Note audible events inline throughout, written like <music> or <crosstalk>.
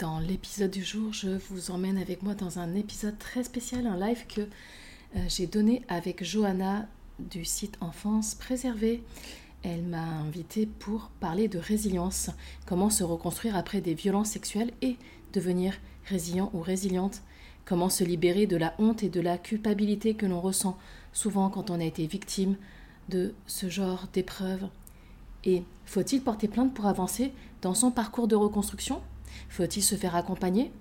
Dans l'épisode du jour, je vous emmène avec moi dans un épisode très spécial, un live que euh, j'ai donné avec Johanna du site Enfance Préservée. Elle m'a invitée pour parler de résilience, comment se reconstruire après des violences sexuelles et devenir résilient ou résiliente, comment se libérer de la honte et de la culpabilité que l'on ressent souvent quand on a été victime de ce genre d'épreuves. Et faut-il porter plainte pour avancer dans son parcours de reconstruction? Faut-il se faire accompagner?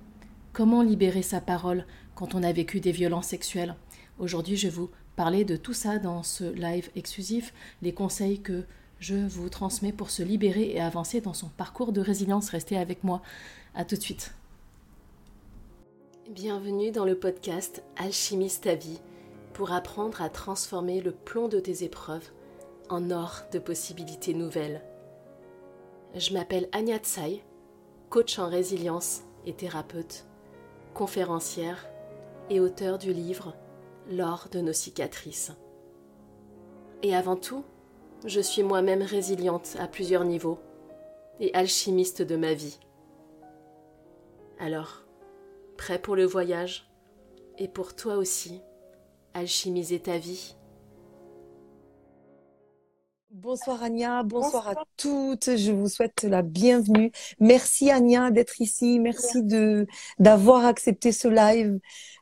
Comment libérer sa parole quand on a vécu des violences sexuelles? Aujourd'hui, je vais vous parler de tout ça dans ce live exclusif, les conseils que je vous transmets pour se libérer et avancer dans son parcours de résilience. Restez avec moi. À tout de suite. Bienvenue dans le podcast Alchimiste ta vie pour apprendre à transformer le plomb de tes épreuves en or de possibilités nouvelles. Je m'appelle Anya Tsai coach en résilience et thérapeute, conférencière et auteur du livre L'or de nos cicatrices. Et avant tout, je suis moi-même résiliente à plusieurs niveaux et alchimiste de ma vie. Alors, prêt pour le voyage et pour toi aussi, alchimiser ta vie? Bonsoir Anya, bonsoir, à toutes. Je vous souhaite la bienvenue. Merci Anya d'être ici. Merci de d'avoir accepté ce live.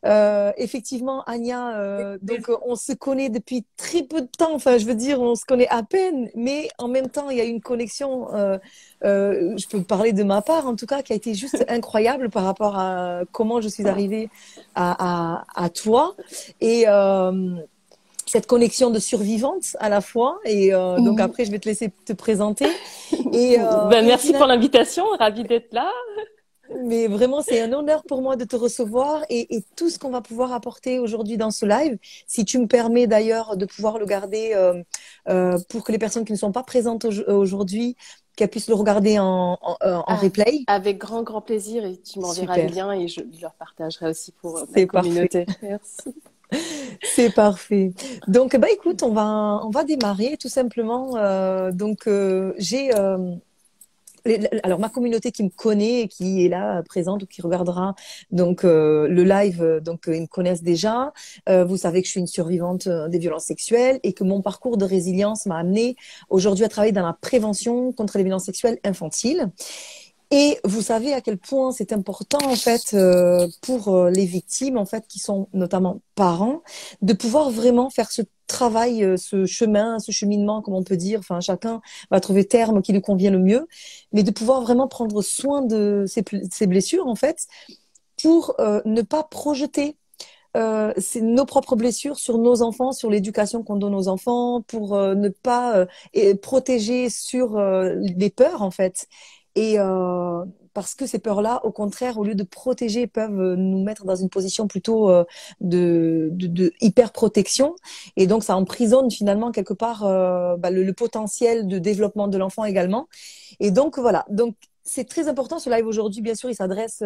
Euh, effectivement, Anya, euh, donc on se connaît depuis très peu de temps. Enfin, je veux dire, on se connaît à peine, mais en même temps, il y a une connexion. Euh, je peux parler de ma part, en tout cas, qui a été juste <laughs> incroyable par rapport à comment je suis arrivée à, à, à toi. Et cette connexion de survivante à la fois. Et euh, donc après, je vais te laisser te présenter. Et, euh, <laughs> ben, merci pour l'invitation, ravie d'être là. Mais vraiment, c'est un honneur pour moi de te recevoir et, et tout ce qu'on va pouvoir apporter aujourd'hui dans ce live. Si tu me permets d'ailleurs de pouvoir le garder euh, euh pour que les personnes qui ne sont pas présentes aujourd'hui qu'elles puissent le regarder en, en, en ah, replay. Avec grand, grand plaisir et tu m'enverras le lien et je leur partagerai aussi pour ma communauté. <laughs> Merci. C'est parfait. Donc, bah écoute, on va on va démarrer tout simplement. Euh, donc, euh, j'ai euh, alors ma communauté qui me connaît et qui est là présente ou qui regardera donc le live, donc ils me connaissent déjà. vous savez que je suis une survivante des violences sexuelles et que mon parcours de résilience m'a amené aujourd'hui à travailler dans la prévention contre les violences sexuelles infantiles. Et vous savez à quel point c'est important en fait euh, pour euh, les victimes en fait qui sont notamment parents de pouvoir vraiment faire ce travail, euh, ce chemin, ce cheminement comme on peut dire. Enfin chacun va trouver terme qui lui convient le mieux, mais de pouvoir vraiment prendre soin de ces, blessures en fait pour ne pas projeter euh, nos propres blessures sur nos enfants, sur l'éducation qu'on donne aux enfants, pour ne pas protéger sur les peurs en fait. Et euh, parce que ces peurs-là, au contraire, au lieu de protéger, peuvent euh, nous mettre dans une position plutôt euh, de, de, de, hyper protection. Et donc, ça emprisonne finalement quelque part euh, bah, le, le, potentiel de développement de l'enfant également. Et donc, voilà. Donc, c'est très important. Ce live aujourd'hui, bien sûr, il s'adresse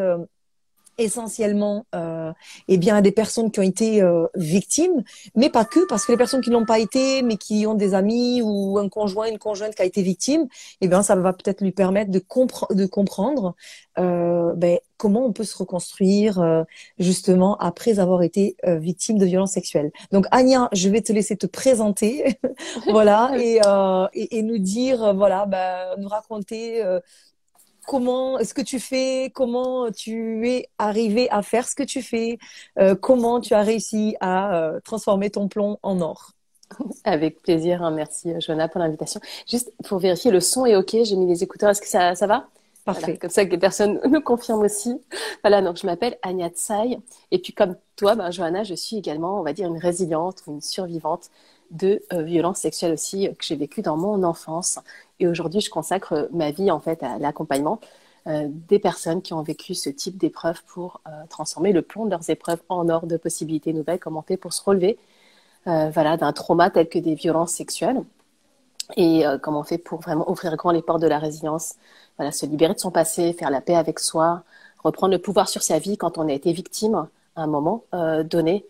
essentiellement euh, eh bien à des personnes qui ont été euh, victimes, mais pas que, parce que les personnes qui n'ont pas été, mais qui ont des amis ou un conjoint, une conjointe qui a été victime, eh bien ça va peut-être lui permettre de, de comprendre euh, ben, comment on peut se reconstruire euh, justement après avoir été euh, victime de violences sexuelles. Donc Anya, je vais te laisser te présenter, <laughs> voilà, <laughs> et, et, et, nous dire, voilà, ben, nous raconter comment ce que tu fais, comment tu es arrivé à faire ce que tu fais, euh, comment tu as réussi à euh, transformer ton plomb en or. <laughs> Avec plaisir, hein, merci euh, Joanna pour l'invitation. Juste pour vérifier, le son est ok, j'ai mis les écouteurs, est-ce que ça, ça va? Parfait. comme ça que les personnes <laughs> nous confirment aussi. Voilà, donc je m'appelle Anya Tsai. Et puis comme toi, ben, Johanna, je suis également, on va dire, une résiliente ou une survivante de violences sexuelles aussi que j'ai vécues dans mon enfance. Et aujourd'hui, je consacre ma vie en fait à l'accompagnement euh, des personnes qui ont vécu ce type d'épreuves pour euh, transformer le plomb de leurs épreuves en or de possibilités nouvelles, comment on fait pour se relever euh, voilà, d'un trauma tel que des violences sexuelles. Et comment on fait pour vraiment ouvrir grand les portes de la résilience, voilà, se libérer de son passé, faire la paix avec soi, reprendre le pouvoir sur sa vie quand on a été victime à un moment donné.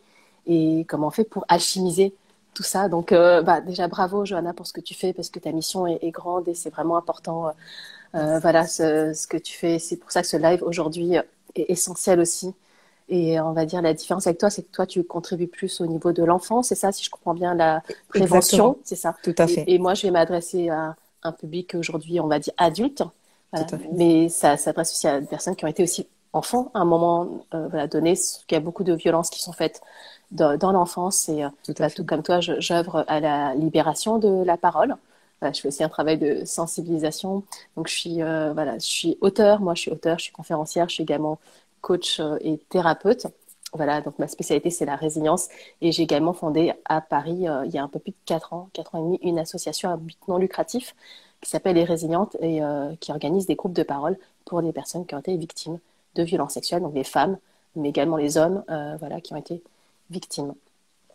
Et comment on fait pour alchimiser tout ça. Donc, euh, bah, déjà, bravo, Johanna, pour ce que tu fais, parce que ta mission est, grande et c'est vraiment important voilà, ce, ce, que tu fais. C'est pour ça que ce live aujourd'hui est essentiel aussi. Et on va dire la différence avec toi, c'est que toi, tu contribues plus au niveau de l'enfant, c'est ça, si je comprends bien, la prévention, c'est ça. Tout à fait. Et, moi, je vais m'adresser à un public aujourd'hui, on va dire adulte, mais ça s'adresse aussi à des personnes qui ont été aussi enfants à un moment euh, voilà, donné, parce qu'il y a beaucoup de violences qui sont faites dans, l'enfance. Et euh, tout, bah, tout, comme toi, j'œuvre à la libération de la parole. je fais aussi un travail de sensibilisation. Donc, je suis, euh, voilà, je suis auteur. Moi, je suis auteur, je suis conférencière, je suis également coach euh, et thérapeute. Voilà, donc ma spécialité, c'est la résilience. Et j'ai également fondé à Paris, euh, il y a un peu plus de 4 ans, 4 ans et demi, une association à but non lucratif qui s'appelle Les Résilientes et euh, qui organise des groupes de parole pour des personnes qui ont été victimes de violences sexuelles, donc les femmes, mais également les hommes, voilà, qui ont été victimes.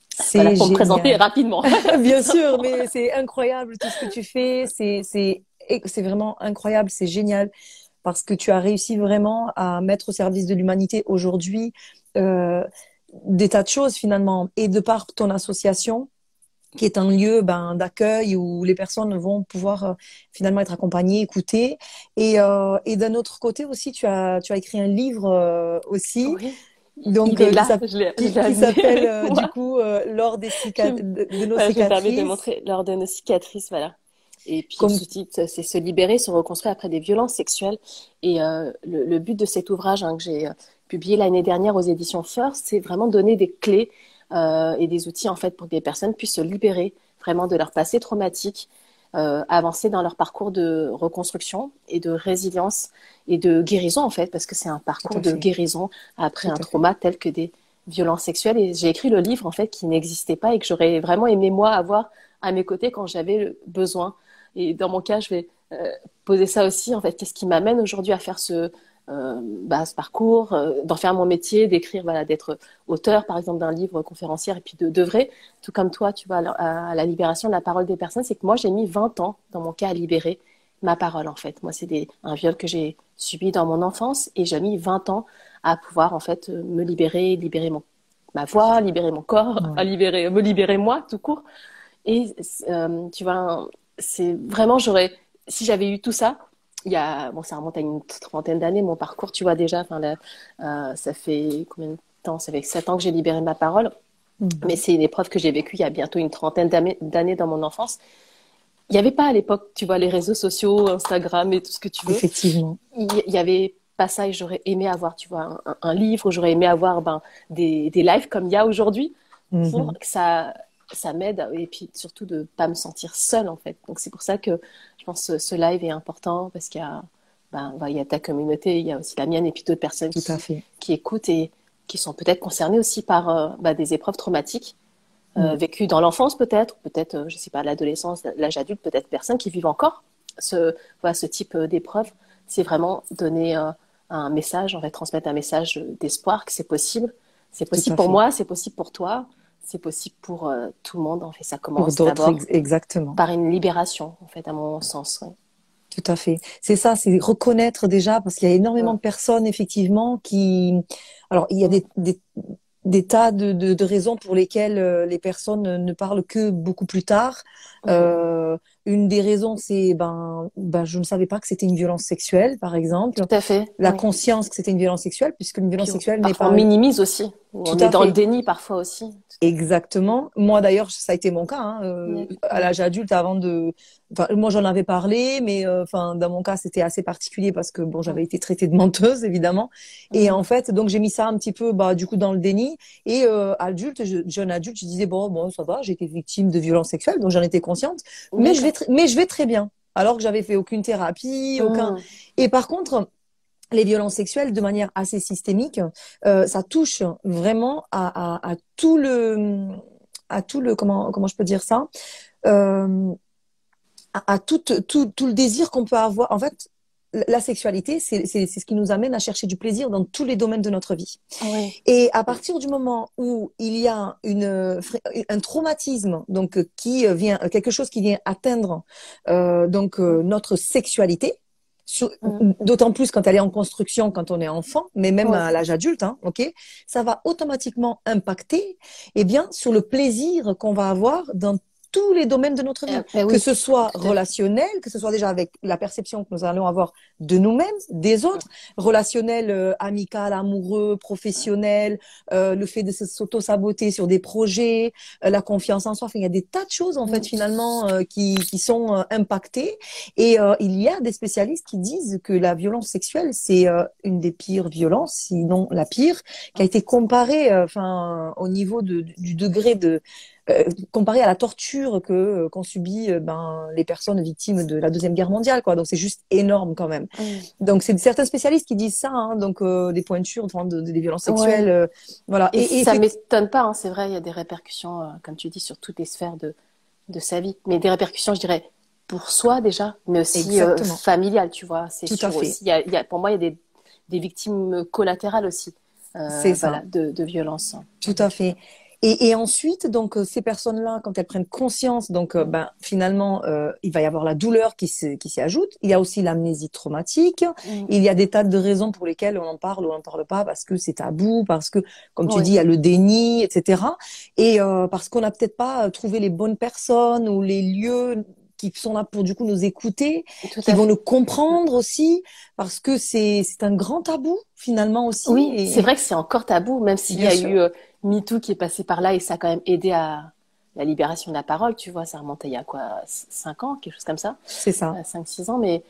C'est pour me présenter rapidement. <laughs> Bien sûr, mais c'est incroyable tout ce que tu fais. C'est vraiment incroyable, c'est génial parce que tu as réussi vraiment à mettre au service de l'humanité aujourd'hui euh, des tas de choses finalement. Et de par ton association, qui est un lieu ben, d'accueil où les personnes vont pouvoir euh, finalement être accompagnées, écoutées. Et, euh, et d'un autre côté aussi, tu as, tu as écrit un livre aussi. Oui. Donc, euh, là, qui, s'appelle euh, <laughs> du coup Lors des cicatrices, de, de, nos cicatrices. Je de montrer Lors de nos cicatrices, voilà. Et puis, Comme... titre, c'est se libérer, se reconstruire après des violences sexuelles. Et euh, le, le, but de cet ouvrage hein, que j'ai euh, publié l'année dernière aux éditions First, c'est vraiment donner des clés euh, et des outils en fait pour que des personnes puissent se libérer vraiment de leur passé traumatique, euh, avancer dans leur parcours de reconstruction et de résilience et de guérison en fait, parce que c'est un parcours de guérison après un trauma tel que des violences sexuelles. Et j'ai écrit le livre en fait qui n'existait pas et que j'aurais vraiment aimé moi avoir à mes côtés quand j'avais besoin. Et dans mon cas, je vais euh, poser ça aussi, en fait, qu'est-ce qui m'amène aujourd'hui à faire ce, bah, ce parcours, euh, d'en faire mon métier, d'écrire, voilà, d'être auteur, par exemple, d'un livre conférencière, et puis de d'œuvrer, tout comme toi, tu vois, à, la libération de la parole des personnes, c'est que moi, j'ai mis 20 ans, dans mon cas, à libérer ma parole, en fait. Moi, c'est un viol que j'ai subi dans mon enfance, et j'ai mis 20 ans à pouvoir, en fait, me libérer, libérer mon, ma voix, libérer mon corps, à <laughs> libérer, me libérer moi, tout court. Et euh, tu vois, c'est vraiment, j'aurais, si j'avais eu tout ça, il y a, bon, ça remonte à une trentaine d'années, mon parcours, tu vois déjà, enfin, euh, ça fait combien de temps? Ça fait sept ans que j'ai libéré ma parole, mmh. mais c'est une épreuve que j'ai vécue il y a bientôt une trentaine d'années dans mon enfance. Il n'y avait pas à l'époque, tu vois, les réseaux sociaux, Instagram et tout ce que tu veux. Effectivement. Il y avait pas ça et j'aurais aimé avoir, tu vois, un, livre, j'aurais aimé avoir ben, des, des lives comme il y a aujourd'hui mmh. pour que ça ça m'aide et puis surtout de pas me sentir seule en fait. Donc c'est pour ça que je pense que ce live est important parce qu'il y a, ben, il y a ta communauté, il y a aussi la mienne et puis d'autres personnes qui, qui, écoutent et qui sont peut-être concernées aussi par euh, ben, des épreuves traumatiques euh, mm. vécues dans l'enfance peut-être, peut-être, euh, je sais pas, l'adolescence, l'âge adulte, peut-être personnes qui vivent encore ce, voilà, ce type d'épreuve. C'est vraiment donner un message, on va transmettre un message d'espoir que c'est possible. C'est possible pour moi, c'est possible pour toi c'est possible pour euh, tout le monde. En fait, ça commence d'abord exactement par une libération, en fait, à mon sens. Tout à fait. C'est ça, c'est reconnaître déjà, parce qu'il y a énormément de personnes, effectivement, qui... Alors, il y a des, des, des tas de, de, de, raisons pour lesquelles euh, les personnes ne parlent que beaucoup plus tard. Euh, une des raisons, c'est ben, ben, je ne savais pas que c'était une violence sexuelle, par exemple. Tout à fait. La conscience que c'était une violence sexuelle, puisque une violence sexuelle n'est pas. On minimise aussi. on est dans le déni parfois aussi. Exactement. Moi d'ailleurs, ça a été mon cas. Hein, euh, à l'âge adulte, avant de, enfin, moi j'en avais parlé, mais euh, enfin, dans mon cas, c'était assez particulier parce que bon, j'avais été traitée de menteuse évidemment. Et en fait, donc j'ai mis ça un petit peu, bah, du coup, dans le déni. Et euh, adulte, jeune adulte, je disais bon, bon, ça va, j'ai été victime de violence sexuelle, donc j'en étais consciente. Mais je vais, mais je vais très bien. Alors que j'avais fait aucune thérapie, aucun. Et par contre, les violences sexuelles de manière assez systémique, euh, ça touche vraiment à, à, à, tout le, à tout le, comment, comment je peux dire ça, euh, à, à tout, tout, tout, le désir qu'on peut avoir. En fait, la sexualité, c'est ce qui nous amène à chercher du plaisir dans tous les domaines de notre vie. Oui. Et à partir du moment où il y a une, un traumatisme, donc qui vient quelque chose qui vient atteindre euh, donc euh, notre sexualité. D'autant plus quand elle est en construction, quand on est enfant, mais même à l'âge adulte, hein, ok, ça va automatiquement impacter, eh bien, sur le plaisir qu'on va avoir dans tous les domaines de notre vie, Eh, eh oui, que ce soit relationnel, que ce soit déjà avec la perception que nous allons avoir de nous-mêmes, des autres, relationnel, euh, amical, amoureux, professionnel, euh, le fait de s'auto-saboter sur des projets, euh, la confiance en soi. Enfin, il y a des tas de choses en fait finalement euh, qui, qui sont euh, impactées. Et euh, il y a des spécialistes qui disent que la violence sexuelle c'est euh, une des pires violences, sinon la pire, qui a été comparée, euh, enfin, au niveau de, du degré de euh, comparé à la torture que euh, qu'ont subi euh, ben les personnes victimes de la deuxième guerre mondiale quoi donc c'est juste énorme quand même donc c'est certains spécialistes qui disent ça hein, donc euh, des pointures enfin, de, de- des violences Ouais. sexuelles euh, voilà Et, et, et ça m'étonne pas, hein, c'est vrai, il y a des répercussions, comme tu dis, sur toutes les sphères de, de sa vie. Mais des répercussions, je dirais, pour soi déjà, mais aussi euh, familiales, tu vois. C'est Tout sûr à fait. aussi. Il y a, il y a- pour moi, il y a des, des victimes collatérales aussi euh, voilà, de, de violences. Tout à fait. Et, et ensuite, donc euh, ces personnes-là, quand elles prennent conscience, donc euh, ben finalement, euh, il va y avoir la douleur qui se- qui s'y ajoute. Il y a aussi l'amnésie traumatique. Mm. Il y a des tas de raisons pour lesquelles on en parle ou on n'en parle pas parce que c'est tabou, parce que, comme tu Oui. dis, il y a le déni, etc. Et euh, parce qu'on n'a peut-être pas trouvé les bonnes personnes ou les lieux qui sont là pour du coup nous écouter, qui vont nous comprendre aussi, parce que c'est c'est un grand tabou finalement aussi. Oui, Et- c'est vrai que c'est encore tabou, même s'il y a sûr. eu euh, MeToo qui est passé par là et ça a quand même aidé à la libération de la parole, tu vois, ça remontait il y a quoi, 5 ans, quelque chose comme ça, C'est ça. 5-6 ans, mais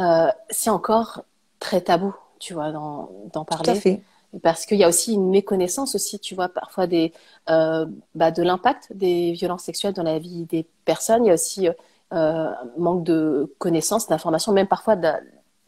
euh, c'est encore très tabou, tu vois, d'en d'en Tout à parler. fait. Parce qu'il y a aussi une méconnaissance aussi, tu vois, parfois des, euh, bah, de l'impact des violences sexuelles dans la vie des personnes. Il y a aussi euh, un manque de connaissances, d'informations, même parfois de,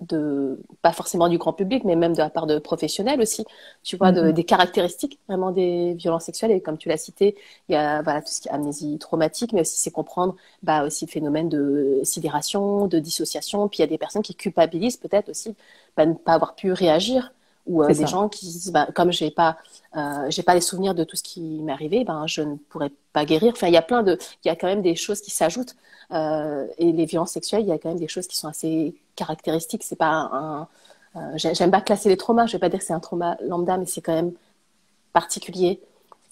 de- pas forcément du grand public, mais même de la part de professionnels aussi, tu vois, de- Mhm. des caractéristiques vraiment des violences sexuelles. Et comme tu l'as cité, il y a voilà, tout ce qui est amnésie traumatique, mais aussi c'est comprendre bah, aussi le phénomène de sidération, de dissociation. Puis il y a des personnes qui culpabilisent peut-être aussi bah, ne pas avoir pu réagir ou euh, des ça. gens qui disent bah, comme j'ai pas euh, j'ai pas les souvenirs de tout ce qui m'est arrivé ben je ne pourrais pas guérir enfin il y a plein de il y a quand même des choses qui s'ajoutent euh, et les violences sexuelles il y a quand même des choses qui sont assez caractéristiques c'est pas un, euh, j'ai- j'aime pas classer les traumas je vais pas dire que c'est un trauma lambda mais c'est quand même particulier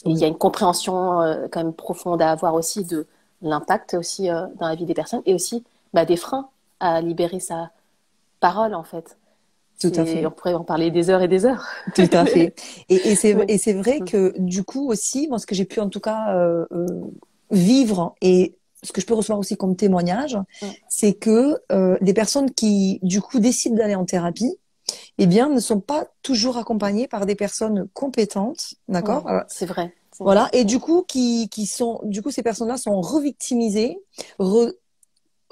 et il y a une compréhension euh, quand même profonde à avoir aussi de l'impact aussi euh, dans la vie des personnes et aussi bah, des freins à libérer sa parole en fait Tout à fait. on pourrait en parler des heures et des heures Tout à fait. Et, et c'est <laughs> Oui. vrai que du coup aussi, moi ce que j'ai pu en tout cas euh, vivre et ce que je peux recevoir aussi comme témoignage, Mm. c'est que euh, des personnes qui du coup décident d'aller en thérapie, eh bien ne sont pas toujours accompagnées par des personnes compétentes, d'accord? C'est vrai Voilà. vrai. Et du coup qui qui sont du coup ces personnes-là sont revictimisées, re-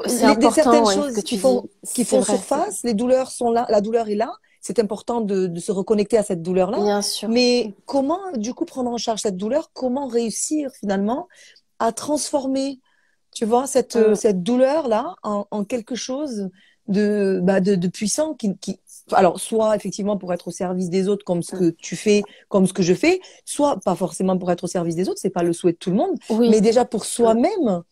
C'est les- des certaines ouais, choses que tu qui font qui font vrai, surface, les douleurs sont là, la douleur est là. C'est important de, de se reconnecter à cette douleur-là. Bien sûr. Mais comment, du coup, prendre en charge cette douleur? Comment réussir finalement à transformer, tu vois, cette, Mm. cette douleur-là en, en quelque chose de, bah, de, de puissant qui, qui, alors, soit effectivement pour être au service des autres, comme ce que tu fais, comme ce que je fais, soit pas forcément pour être au service des autres, c'est pas le souhait de tout le monde, Oui. mais déjà pour soi-même,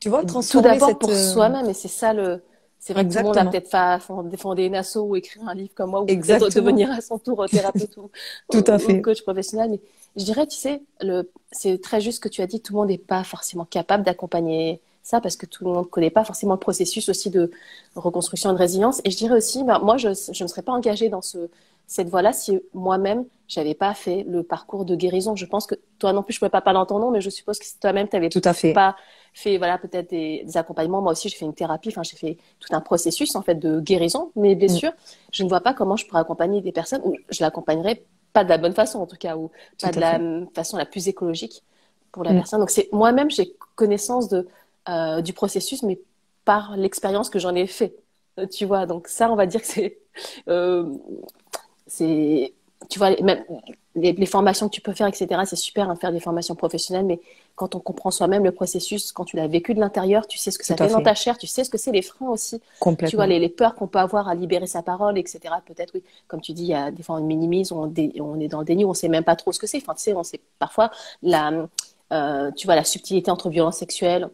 tu vois, Tout transformer d'abord cette, pour euh, soi-même, et c'est ça le. C'est vrai que tout le monde a peut-être fondé une asso ou écrire un livre comme moi, ou peut-être devenir à son tour thérapeute ou, <laughs> Tout à ou fait. coach professionnel. Mais je dirais, tu sais, le... c'est très juste ce que tu as dit, tout le monde n'est pas forcément capable d'accompagner ça parce que tout le monde ne connaît pas forcément le processus aussi de reconstruction et de résilience. Et je dirais aussi, bah, moi, je ne me serais pas engagée dans ce, cette voie-là si moi-même, j'avais pas fait le parcours de guérison. Je pense que toi non plus, je ne pouvais pas parler en ton nom, mais je suppose que si toi-même, tu avais Tout à fait. pas fait voilà peut-être des, des accompagnements moi aussi j'ai fait une thérapie enfin j'ai fait tout un processus en fait de guérison de mes blessures je ne vois pas comment je pourrais accompagner des personnes ou je l'accompagnerais pas de la bonne façon en tout cas ou pas de la fait. façon la plus écologique pour la Mm. personne donc c'est moi-même j'ai connaissance de euh, du processus mais par l'expérience que j'en ai fait Euh, tu vois donc ça on va dire que c'est euh, c'est tu vois même les, les formations que tu peux faire etc c'est super hein, faire des formations professionnelles mais quand on comprend soi-même le processus quand tu l'as vécu de l'intérieur tu sais ce que ça fait dans ta chair tu sais ce que c'est les freins aussi. Tu vois les, les peurs qu'on peut avoir à libérer sa parole etc peut-être oui. Comme tu dis il y a des fois on minimise on, dé- on est dans le déni on sait même pas trop ce que c'est. Enfin tu sais on sait parfois la euh, tu vois la subtilité entre violence sexuelle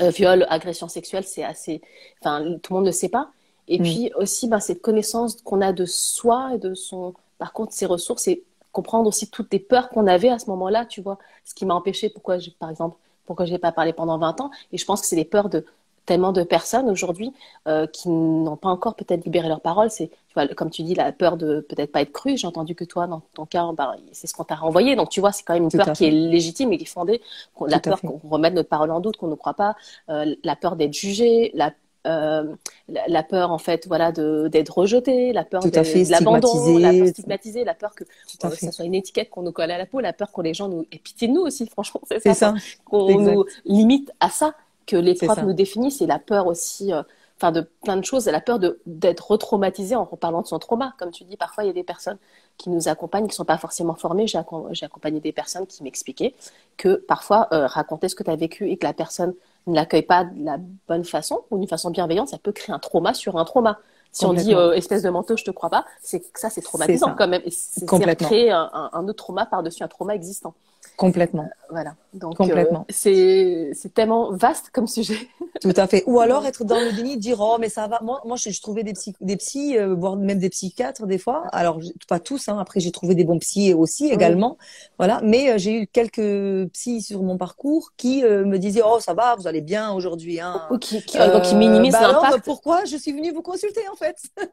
euh, viol agression sexuelle c'est assez enfin tout le monde ne sait pas. Et Mm. puis aussi ben, cette connaissance qu'on a de soi et de son par contre ses ressources et comprendre aussi toutes les peurs qu'on avait à ce moment-là tu vois ce qui m'a empêché pourquoi j'ai par exemple pourquoi j'ai pas parlé pendant 20 ans. Et je pense que c'est les peurs de tellement de personnes aujourd'hui euh, qui n'ont pas encore peut-être libéré leur parole. C'est, tu vois, comme tu dis, la peur de peut-être pas être cru. J'ai entendu que toi, dans ton cas, bah, c'est ce qu'on t'a renvoyé. Donc, tu vois, c'est quand même une peur qui est légitime et qui est fondée. La peur qu'on remette notre parole en doute, qu'on ne croit pas, euh, la peur d'être jugé, la euh, la, peur en fait voilà de d'être rejeté la peur de, l'abandon la peur stigmatisée la peur que euh, ça soit une étiquette qu'on nous colle à la peau la peur que les gens nous aient pitié de nous aussi <laughs> franchement c'est ça, qu'on nous limite à ça que les profs nous définissent et la peur aussi euh, enfin de plein de choses la peur de d'être retraumatisé en parlant de son trauma. Comme tu dis parfois il y a des personnes qui nous accompagnent qui sont pas forcément formées. J'ai accompagné des personnes qui m'expliquaient que parfois raconter ce que tu as vécu et que la personne ne l'accueille pas de la bonne façon ou d'une façon bienveillante, ça peut créer un trauma sur un trauma. Si on dit euh, espèce de manteau, je te crois pas, c'est ça, c'est traumatisant quand même. C'est créer un, un, autre trauma par-dessus un trauma existant. Complètement. voilà. Donc, Complètement. Euh, c'est, c'est tellement vaste comme sujet. <laughs> Tout à fait. Ou alors être dans le déni, dire oh mais ça va. Moi, moi, je, trouvais des psy, des psys, euh, voire même des psychiatres des fois. Alors pas tous. Hein. Après, j'ai trouvé des bons psys aussi également. Voilà. Mais euh, j'ai eu quelques psys sur mon parcours qui me disaient oh ça va, vous allez bien aujourd'hui. Hein. Ou qui, qui, qui minimisent bah l'impact. pourquoi je suis venue vous consulter en fait? <laughs>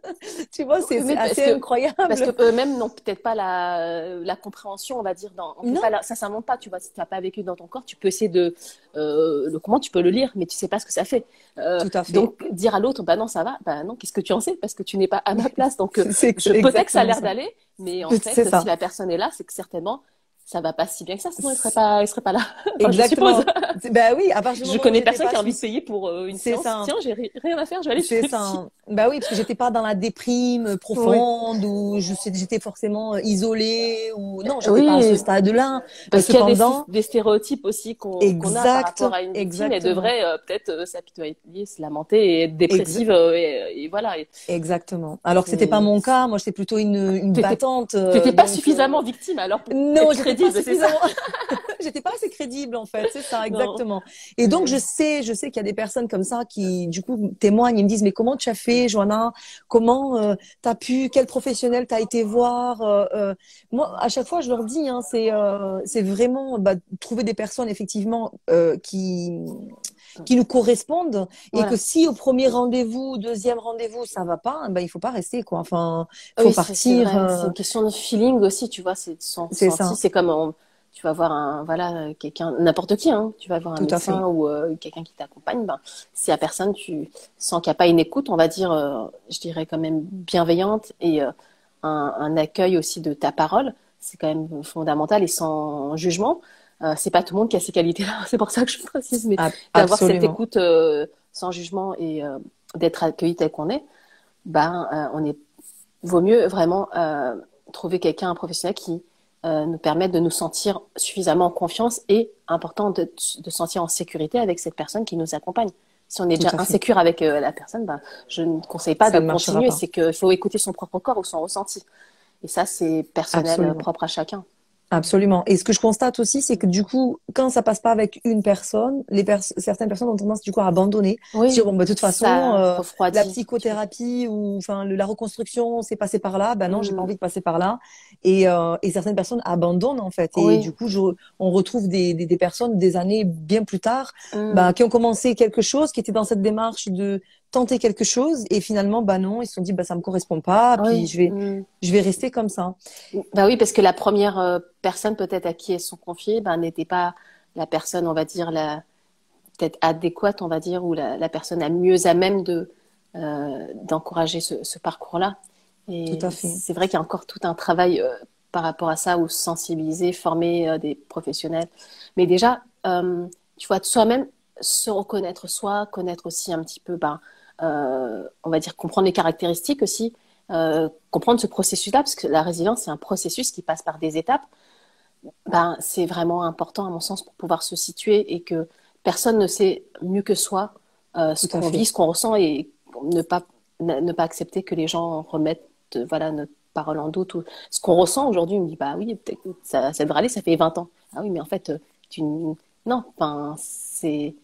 Tu vois, c'est, assez incroyable. Parce que eux-mêmes n'ont peut-être pas la, la compréhension, on va dire. Dans, non. Pas ça, ça pas. Tu vois, si tu n'as pas vécu dans ton corps, tu peux essayer de euh, le comment tu peux le lire, mais tu sais pas ce que ça fait. Euh, Tout à fait. Donc dire à l'autre, bah non, ça va, bah non, qu'est-ce que tu en sais? Parce que tu n'es pas à ma <laughs> place. Donc euh, peut-être que ça a l'air d'aller, mais en fait, si la personne est là, c'est que certainement ça va pas si bien que ça, sinon il serait pas, il serait pas là. <laughs> Exactement. Je bah oui, à je connais personne qui a envie de payer pour euh, une séance. Ça. Tiens, j'ai rien à faire, je vais aller chez ça. Bah oui, parce que j'étais pas dans la déprime profonde ou j'étais forcément euh, isolée ou non, j'étais oui. pas à ce stade-là. Parce qu'il y a des, des, stéréotypes aussi qu'on qu a par rapport à une victime. Elle devrait euh, peut-être s'apitoyer, se lamenter et être dépressive et, et, voilà. Exactement. Alors que c'était pas mon cas. Moi, j'étais plutôt une, une battante. T'étais pas suffisamment victime alors. Pour non, <laughs> J'étais pas assez crédible en fait, c'est ça exactement. Et donc je sais, je sais qu'il y a des personnes comme ça qui du coup témoignent et me disent mais comment tu as fait, Joanna Comment euh, tu as pu Quel professionnel t'as été voir euh, euh, Moi, à chaque fois, je leur dis, hein, c'est c'est vraiment bah, trouver des personnes effectivement qui qui nous correspondent et que si au premier rendez-vous, deuxième rendez-vous, ça va pas, ben il faut pas rester quoi. Enfin, faut partir. C'est une question de feeling aussi, tu vois. C'est C'est comme tu vas voir un voilà quelqu'un n'importe qui hein, tu vas voir un médecin ou euh, quelqu'un qui t'accompagne ben si la personne tu sens qu'il n'y a pas une écoute on va dire euh, je dirais quand même bienveillante et euh, un, un, accueil aussi de ta parole c'est quand même fondamental et sans jugement euh, c'est pas tout le monde qui a ces qualités-là. <laughs> C'est pour ça que je précise, mais d'avoir cette écoute euh, sans jugement et euh, d'être accueilli tel qu'on est, ben on est vaut mieux vraiment trouver quelqu'un, un professionnel qui nous permette de nous sentir suffisamment en confiance et important de, de sentir en sécurité avec cette personne qui nous accompagne. Si on est déjà insécure avec la personne, ben, je ne conseille pas de continuer. C'est qu'il faut écouter son propre corps ou son ressenti. Et ça, c'est personnel, propre à chacun. Absolument. Et ce que je constate aussi, c'est que du coup, quand ça passe pas avec une personne, les certaines personnes ont tendance du coup à abandonner. Oui. Dire bon, bah, de toute façon, euh, la psychothérapie ou enfin la reconstruction, c'est passé par là. Ben non, j'ai pas mm. envie de passer par là. Et, euh, et certaines personnes abandonnent en fait. Et du coup, je, on retrouve des, des, des, personnes des années bien plus tard, mm. bah, qui ont commencé quelque chose, qui étaient dans cette démarche de tenter quelque chose et finalement bah non ils se sont dit bah ça me correspond pas puis je vais mm. je vais rester comme ça. Bah oui parce que la première euh, personne peut-être à qui elles sont confiées bah, n'était pas la personne on va dire la peut-être adéquate on va dire ou la, la personne à mieux à même de euh, d'encourager ce, ce parcours là et c'est vrai qu'il y a encore tout un travail euh, par rapport à ça ou sensibiliser former euh, des professionnels. Mais déjà tu vois soi-même se reconnaître soi connaître aussi un petit peu bah, on va dire, comprendre les caractéristiques aussi, euh, comprendre ce processus-là, parce que la résilience, c'est un processus qui passe par des étapes. Ben, c'est vraiment important, à mon sens, pour pouvoir se situer et que personne ne sait mieux que soi euh, ce qu'on vit, ce qu'on ressent et ne pas, ne pas accepter que les gens remettent voilà, notre parole en doute ou ce qu'on ressent aujourd'hui. On me dit, bah oui, ça, ça devrait aller, ça fait 20 ans. Ah oui, mais en fait, tu... non, c'est,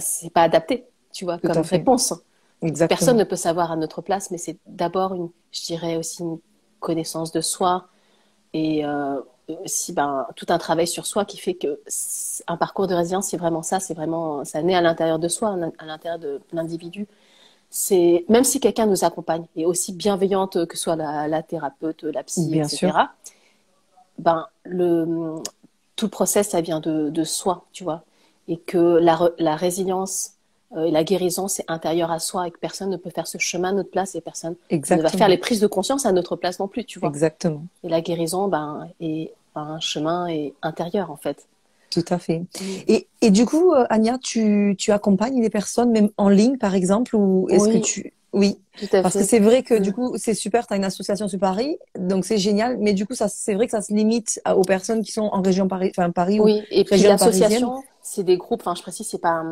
c'est pas adapté tu vois, comme réponse. Personne ne peut savoir à notre place, mais c'est d'abord, une, je dirais aussi, une connaissance de soi et euh, aussi ben, tout un travail sur soi qui fait que un parcours de résilience, c'est vraiment ça, c'est vraiment, ça naît à l'intérieur de soi, à l'intérieur de l'individu. C'est même si quelqu'un nous accompagne et aussi bienveillante que soit la, thérapeute, la psy, etc. Ben le tout le process, ça vient de, de soi, tu vois, et que la, la résilience et la guérison, c'est intérieur à soi et que personne ne peut faire ce chemin à notre place et personne ne va faire les prises de conscience à notre place non plus, tu vois. Exactement. Et la guérison, ben, est un chemin est intérieur, en fait. Tout à fait. Et, et du coup, euh, Anya, tu, tu accompagnes des personnes, même en ligne, par exemple, ou est-ce que tu... Oui, Tout à parce que c'est vrai que du mm. coup, c'est super, tu as une association sur Paris, donc c'est génial, mais du coup, ça, c'est vrai que ça se limite aux personnes qui sont en région Paris, enfin Paris oui, et puis l'association, c'est des groupes, enfin je précise, c'est pas,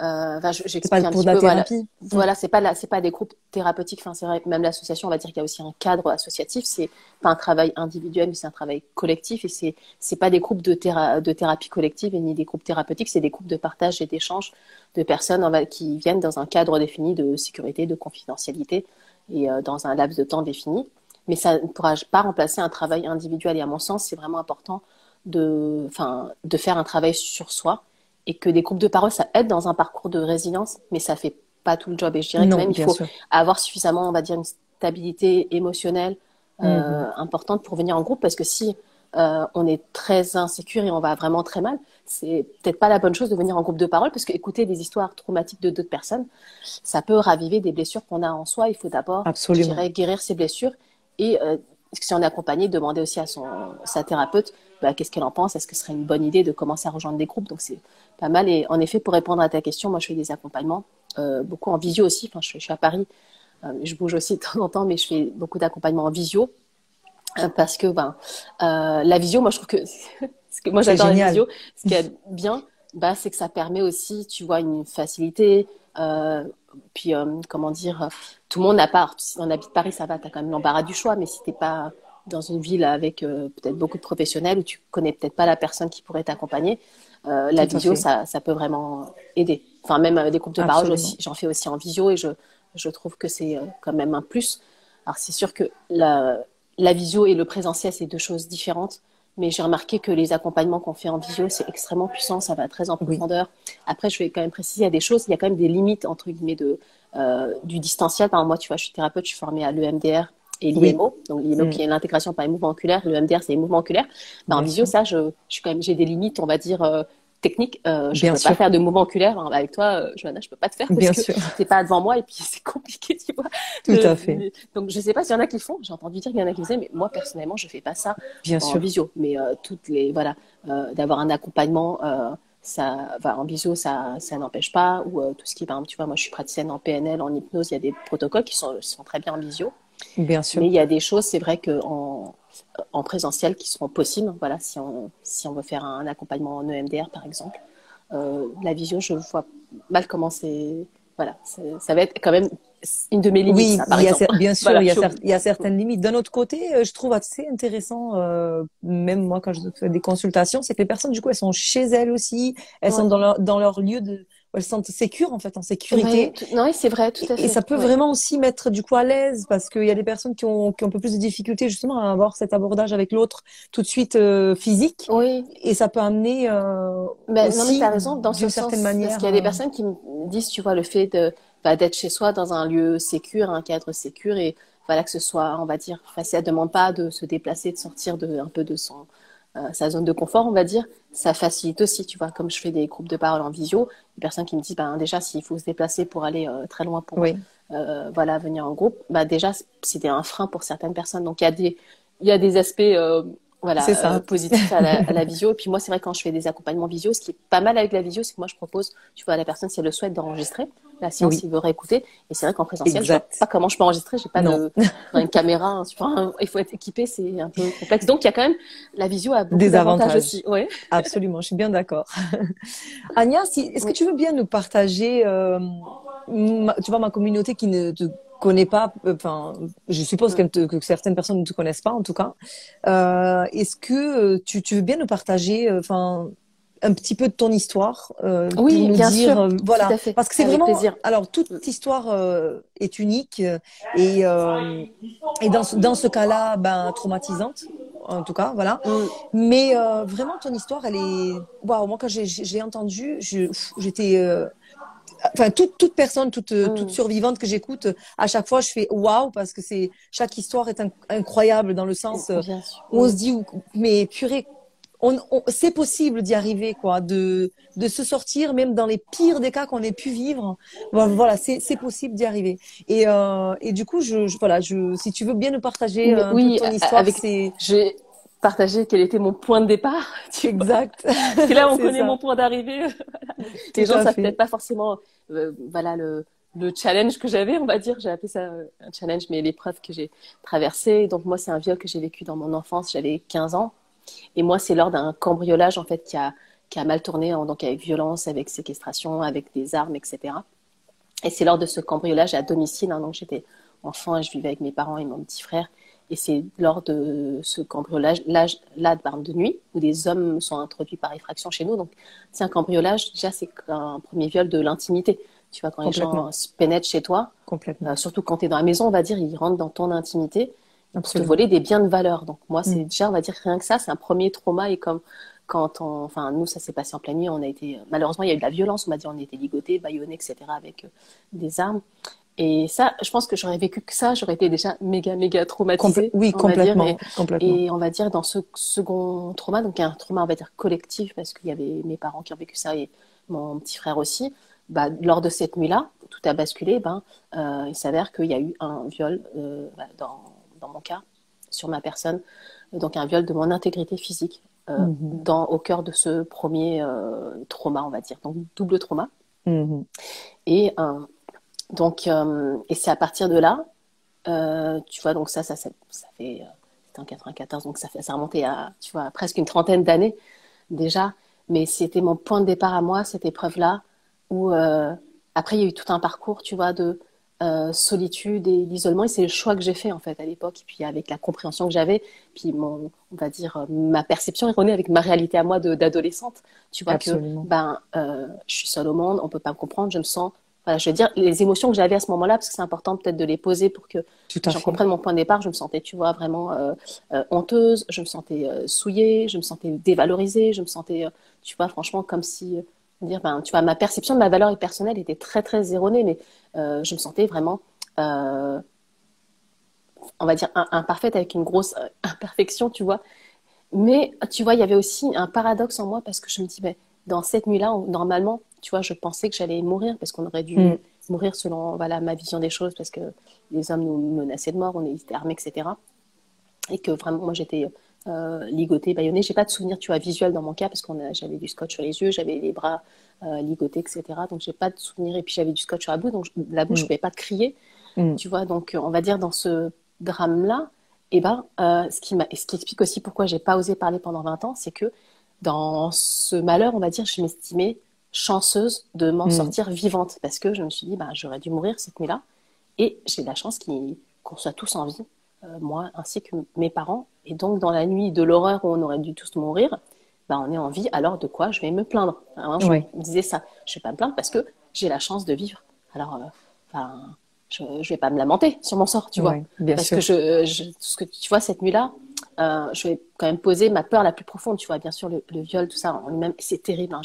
euh, j'explique un petit peu, voilà, voilà c'est pas c'est pas des groupes thérapeutiques, enfin c'est vrai, même l'association, on va dire qu'il y a aussi un cadre associatif, c'est pas un travail individuel, mais c'est un travail collectif, et c'est c'est pas des groupes de, de thérapie collective et ni des groupes thérapeutiques, c'est des groupes de partage et d'échange de personnes qui viennent dans un cadre défini de sécurité, de confidentialité et euh, dans un laps de temps défini. Mais ça ne pourra pas remplacer un travail individuel. Et à mon sens, c'est vraiment important de, enfin, de faire un travail sur soi et que des groupes de parole, ça aide dans un parcours de résilience, mais ça fait pas tout le job. Et je dirais que même, il faut avoir suffisamment, on va dire, une stabilité émotionnelle euh, mm-hmm. importante pour venir en groupe, parce que si euh, on est très insécure et on va vraiment très mal, c'est peut-être pas la bonne chose de venir en groupe de parole, parce qu'écouter des histoires traumatiques de d'autres personnes, ça peut raviver des blessures qu'on a en soi. Il faut d'abord, je dirais, guérir ces blessures et euh, si on est accompagné, demander aussi à son, sa thérapeute bah, qu'est-ce qu'elle en pense, est-ce que ce serait une bonne idée de commencer à rejoindre des groupes? Donc c'est pas mal. Et en effet, pour répondre à ta question, moi je fais des accompagnements, euh, beaucoup en visio aussi. Enfin, je, suis à Paris, euh, je bouge aussi de temps en temps, mais je fais beaucoup d'accompagnements en visio. Euh, parce que ben, la visio, moi je trouve que, <laughs> ce que moi j'adore la visio, ce qui est bien, bah, c'est que ça permet aussi, tu vois, une facilité. puis comment dire, tout le monde n'a pas. Si on habite Paris, ça va, tu as quand même l'embarras du choix, mais si t'es pas dans une ville avec euh, peut-être beaucoup de professionnels où tu connais peut-être pas la personne qui pourrait t'accompagner, euh, la visio, ça, ça, peut vraiment aider. Enfin, même euh, des groupes de parole, j'en fais aussi en visio et je, je trouve que c'est quand même un plus. Alors, c'est sûr que la, la visio et le présentiel, c'est deux choses différentes. Mais j'ai remarqué que les accompagnements qu'on fait en visio, c'est extrêmement puissant, ça va très en profondeur. Après, je vais quand même préciser, il y a des choses, il y a quand même des limites, entre guillemets, de, euh, du distanciel. Par exemple, moi, tu vois, je suis thérapeute, je suis formée à l'EMDR et l'IMO, donc l'IMO mm. qui est l'intégration par les mouvements oculaires, le MDR c'est les mouvements oculaires. Ben, en visio, ça, je, je suis quand même, j'ai des limites, on va dire euh, techniques. Euh, je ne peux pas faire de mouvements oculaires hein. avec toi, euh, Johanna, je peux pas te faire parce Bien que <laughs> t'es pas devant moi et puis <laughs> c'est compliqué, tu vois. Tout à fait. Donc je sais pas s'il y en a qui le font. J'ai entendu dire qu'il y en a qui le faisaient, mais moi personnellement, je fais pas ça Bien en visio. Mais euh, toutes les, voilà, euh, d'avoir un accompagnement ça va en visio, ça, ça n'empêche pas. Ou tout ce qui, par exemple, tu vois, moi je suis praticienne en PNL, en hypnose, il y a des protocoles qui sont, sont très bien en visio. Bien sûr. Mais il y a des choses, c'est vrai qu'en en présentiel qui seront possibles. Voilà, si on, si on veut faire un accompagnement en EMDR, par exemple. Euh, la vision, je vois mal comment c'est. Voilà, ça va être quand même une de mes limites. Oui, il y a, bien <laughs> sûr, il, y a il, y a certaines limites. D'un autre côté, euh, je trouve assez intéressant, euh, même moi quand je fais des consultations, c'est que les personnes, du coup, elles sont chez elles aussi, elles sont dans leur, dans leur lieu de, elles se sentent sécures en fait, en sécurité. non, oui, c'est vrai, tout à fait. Et ça peut vraiment aussi mettre du coup à l'aise parce qu'il y a des personnes qui ont, qui ont un peu plus de difficultés justement à avoir cet abordage avec l'autre tout de suite euh, physique. Oui. Et ça peut amener euh, ben, aussi, non, mais raison, dans une certaine manière. Parce qu'il y a des euh, personnes qui me disent, tu vois, le fait de bah, d'être chez soi dans un lieu sécure, un cadre sécure et voilà que ce soit, on va dire, facile. Ça demande pas de se déplacer, de sortir de un peu de son euh, sa zone de confort, on va dire, ça facilite aussi, tu vois, comme je fais des groupes de parole en visio, des personnes qui me disent, ben, déjà, s'il faut se déplacer pour aller euh, très loin pour, euh, voilà, venir en groupe, bah, déjà, c'était un frein pour certaines personnes. Donc, il y a des, il y a des aspects, voilà, euh, positif à la, à la, visio. Et puis moi, c'est vrai quand je fais des accompagnements visio, ce qui est pas mal avec la visio, c'est que moi je propose, tu vois, à la personne si elle le souhaite d'enregistrer la séance, il veut réécouter. Et c'est vrai qu'en présentiel, je sais pas comment je peux enregistrer, j'ai pas de une caméra, il faut être équipé, c'est un peu complexe. Donc il y a quand même la visio a beaucoup des avantages aussi. Ouais. Absolument, je suis bien d'accord. <laughs> Anya, si, est-ce que tu veux bien nous partager, euh, tu vois, ma communauté qui ne te connais pas, enfin, je suppose que certaines personnes ne te connaissent pas en tout cas. Euh, Est-ce que euh, tu, tu, veux bien nous partager, euh, enfin, un petit peu de ton histoire euh, Oui, bien dire, sûr. Euh, voilà, parce que c'est vraiment. Plaisir. Alors toute histoire euh, est unique et et dans dans ce cas-là, ben traumatisante. en tout cas, voilà. Mm. Mais euh, vraiment, ton histoire, elle est. Waouh, moi, quand j'ai entendu, j'étais. Euh, enfin, toute, toute personne, toute, mm. toute survivante que j'écoute, à chaque fois, je fais waouh, parce que c'est chaque histoire est incroyable dans le sens où on se dit, mais purée, on, c'est possible d'y arriver, quoi, de, de se sortir, même dans les pires des cas qu'on ait pu vivre. Voilà, c'est, c'est possible d'y arriver. Et, euh, et du coup, je, voilà, je, si tu veux bien nous partager euh, oui, ton histoire, avec, c'est. J'ai partagé quel était mon point de départ. <laughs> exact. Parce que là, on <laughs> connaît mon point d'arrivée. <laughs> <laughs> Les gens savent peut-être pas forcément, euh, voilà, le, le challenge que j'avais, on va dire, j'ai appelé ça un challenge, mais l'épreuve que j'ai traversée. Donc moi, c'est un viol que j'ai vécu dans mon enfance, j'avais 15 ans. Et moi, c'est lors d'un cambriolage en fait qui a, qui a mal tourné, donc avec violence, avec séquestration, avec des armes, etc. Et c'est lors de ce cambriolage à domicile, hein, donc j'étais enfant et je vivais avec mes parents et mon petit frère. Et c'est lors de ce cambriolage, là, de nuit, où des hommes sont introduits par effraction chez nous. Donc, c'est un cambriolage, déjà, c'est un premier viol de l'intimité. Tu vois, quand les gens se pénètrent chez toi, euh, surtout quand tu es dans la maison, on va dire, ils rentrent dans ton intimité pour te voler des biens de valeur. Donc moi, c'est mm. déjà, on va dire rien que ça, c'est un premier trauma. Et comme quand on, enfin nous, ça s'est passé en pleine nuit, on a été, malheureusement, il y a eu de la violence. On m'a dit, on a été ligotés, baïonnés, etc. avec euh, des armes. Et ça, je pense que j'aurais vécu que ça, j'aurais été déjà méga, méga traumatisée. oui, complètement, et, complètement. Et on va dire dans ce second trauma, donc un trauma, on va dire collectif, parce qu'il y avait mes parents qui ont vécu ça et mon petit frère aussi. Bah, lors de cette nuit-là, tout a basculé. Ben, euh, il s'avère qu'il y a eu un viol euh, bah, dans dans mon cas, sur ma personne, donc un viol de mon intégrité physique euh, mhm. dans, au cœur de ce premier trauma, on va dire, donc double trauma. Mhm. Et euh, donc, et c'est à partir de là, tu vois, donc ça, ça, ça, fait, c'était en 94, donc ça fait, ça remontait à, tu vois, presque une trentaine d'années déjà, mais c'était mon point de départ à moi, cette épreuve-là, où après il y a eu tout un parcours, tu vois, de euh, solitude et l'isolement. Et c'est le choix que j'ai fait en fait à l'époque. Et puis avec la compréhension que j'avais, puis mon, on va dire euh, ma perception erronée avec ma réalité à moi d'adolescente. Tu vois que ben euh, je suis seule au monde, on peut pas me comprendre, je me sens. Voilà, je veux dire les émotions que j'avais à ce moment-là, parce que c'est important peut-être de les poser pour que j'en comprenne mon point de départ. Je me sentais, tu vois, vraiment honteuse, je me sentais souillée, je me sentais dévalorisée, je me sentais, tu vois, franchement comme si dire, ben, tu vois, ma perception de ma valeur personnelle était très très erronée, mais euh, je me sentais vraiment, euh, on va dire, imparfaite avec une grosse euh, imperfection, tu vois. Mais tu vois, il y avait aussi un paradoxe en moi parce que je me dis, ben, dans cette nuit-là, normalement, tu vois, je pensais que j'allais mourir parce qu'on aurait dû mm. mourir selon voilà ma vision des choses parce que les hommes nous menaçaient de mort, on était armés, etc. Et que vraiment, moi, j'étais euh, ligoté, baïonné. J'ai pas de souvenir, tu vois, visuel dans mon cas parce qu'on j'avais du scotch sur les yeux, j'avais les bras euh, ligotés, etc. Donc j'ai pas de souvenir. Et puis j'avais du scotch sur la bouche, donc la bouche, je mm. pouvais pas crier, mm. tu vois. Donc on va dire dans ce drame-là, eh ben, euh, ce qui ce qui explique aussi pourquoi j'ai pas osé parler pendant 20 ans, c'est que dans ce malheur, on va dire, je m'estimais chanceuse de m'en mm. sortir vivante parce que je me suis dit, bah, j'aurais dû mourir cette nuit-là. Et j'ai la chance qu'on soit tous en vie, moi ainsi que mes parents. Et donc, dans la nuit de l'horreur où on aurait dû tous mourir, bah, on est en vie, alors de quoi je vais me plaindre hein, Je me disais ça. Je ne vais pas me plaindre parce que j'ai la chance de vivre. Alors, euh, je ne vais pas me lamenter sur mon sort, tu vois. parce que je, je, ce que tu vois, cette nuit-là, euh, je vais quand même poser ma peur la plus profonde, tu vois. Bien sûr, le, viol, tout ça, en lui-même, c'est terrible. Hein,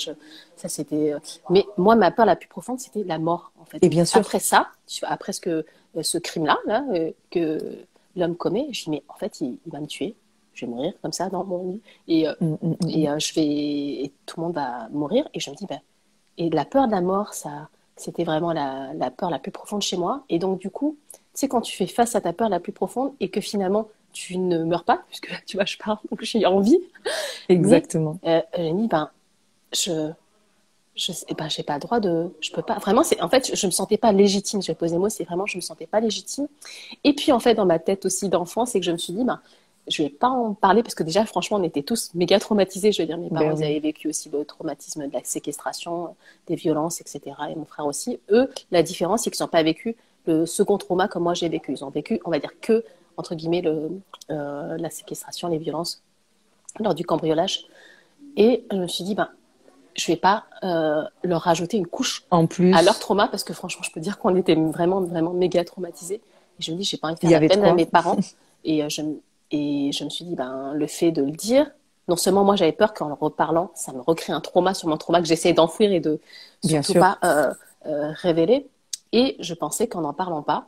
ça, c'était. Euh, mais moi, ma peur la plus profonde, c'était la mort, en fait. Et bien sûr. Après ça, après ce que ce crime-là, là, que l'homme commet. Je dis, mais en fait, il, va me tuer. Je vais mourir comme ça dans mon lit. Et, euh, mm, mm, mm, et euh, je vais, et tout le monde va mourir. Et je me dis, ben, et la peur de la mort, ça, c'était vraiment la, la, peur la plus profonde chez moi. Et donc, du coup, tu sais, quand tu fais face à ta peur la plus profonde et que finalement, tu ne meurs pas, puisque tu vois, je parle, donc je suis en vie. Exactement. Mais, euh, j'ai dit, ben, je, je sais ben, j'ai pas le droit de je peux pas. Vraiment c'est en fait je, me sentais pas légitime. Je vais poser moi c'est vraiment je me sentais pas légitime. Et puis en fait dans ma tête aussi d'enfant c'est que je me suis dit ben je vais pas en parler parce que déjà franchement on était tous méga traumatisés je veux dire. Mes ben parents avaient vécu aussi le traumatisme de la séquestration des violences etc et mon frère aussi. Eux la différence c'est qu'ils n'ont pas vécu le second trauma comme moi j'ai vécu. Ils ont vécu on va dire que entre guillemets le euh, la séquestration les violences lors du cambriolage et je me suis dit ben je vais pas euh, leur rajouter une couche en plus à leur trauma parce que franchement, je peux dire qu'on était vraiment, vraiment méga traumatisés. Et je me dis, j'ai pas envie de faire la peine à mes parents. <laughs> Et euh, je, Et je me suis dit, ben, le fait de le dire, non seulement moi j'avais peur qu'en le reparlant, ça me recrée un trauma sur mon trauma que j'essayais d'enfouir et de Bien surtout sûr. pas euh, euh, révéler. Et je pensais qu'en n'en parlant pas,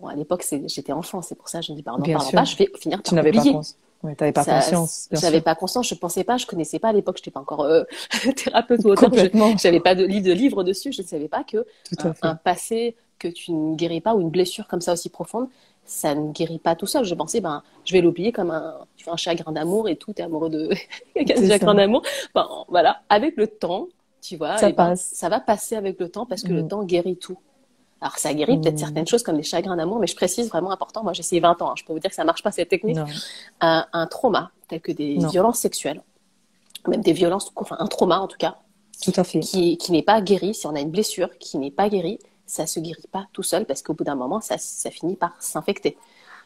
bon à l'époque j'étais enfant, c'est pour ça que je me dis, en n'en Bien parlant sûr. pas, je vais finir Tu par n'avais pas, oublier. cons... ouais, t'avais pas Ça- conscience. bien J'avais sûr. pas conscience, je pensais pas, je connaissais pas à l'époque, j'étais pas encore euh, <laughs> thérapeute ou auteur, je- j'avais pas de livre de livre dessus, je ne savais pas que un, un passé que tu ne guéris pas ou une blessure comme ça aussi profonde, ça ne guérit pas tout seul. Je pensais, ben, je vais l'oublier comme un, tu fais un chagrin d'amour et tout, t'es amoureux de <laughs> C'est chagrin d'amour. Ben, voilà, avec le temps, tu vois, Ça eh ben, passe. ça va passer avec le temps parce que le Mm. temps guérit tout. Alors, ça guérit peut-être Mm. certaines choses comme les chagrins d'amour, mais je précise vraiment important. Moi, j'ai essayé 20 ans. hein. Je peux vous dire que ça marche pas cette technique. Un, un trauma, tel que des Non. violences sexuelles, même des violences, enfin, un trauma en tout cas, Tout à fait. qui, qui n'est pas guéri, si on a une blessure qui n'est pas guérie, ça se guérit pas tout seul parce qu'au bout d'un moment, ça, ça finit par s'infecter.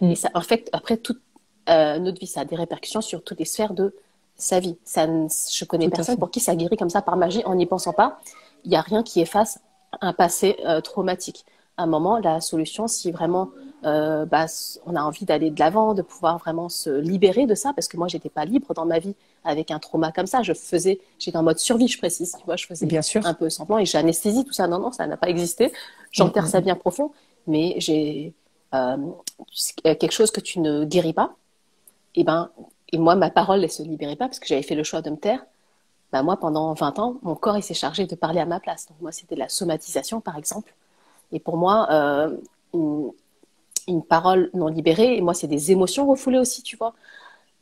Mm. Et ça infecte après toute euh, notre vie, ça a des répercussions sur toutes les sphères de sa vie. Ça, ne- je connais Tout personne pour qui ça guérit comme ça par magie en n'y pensant pas. Il n'y a rien qui efface un passé euh, traumatique. À un moment, la solution, si vraiment euh, bah, on a envie d'aller de l'avant, de pouvoir vraiment se libérer de ça, parce que moi, j'étais pas libre dans ma vie avec un trauma comme ça. Je faisais, j'étais en mode survie, je précise. Tu vois, je faisais Bien sûr. un peu semblant et j'anesthésie tout ça. Non, non, ça n'a pas existé. J'enterre Mm, ça bien profond, mais j'ai euh, quelque chose que tu ne guéris pas. Et ben, et moi, ma parole ne se libérait pas parce que j'avais fait le choix de me taire. Ben, moi, pendant 20 ans, mon corps il s'est chargé de parler à ma place. Donc moi, c'était de la somatisation, par exemple. Et pour moi, euh, une, une parole non libérée, et moi, c'est des émotions refoulées aussi, tu vois.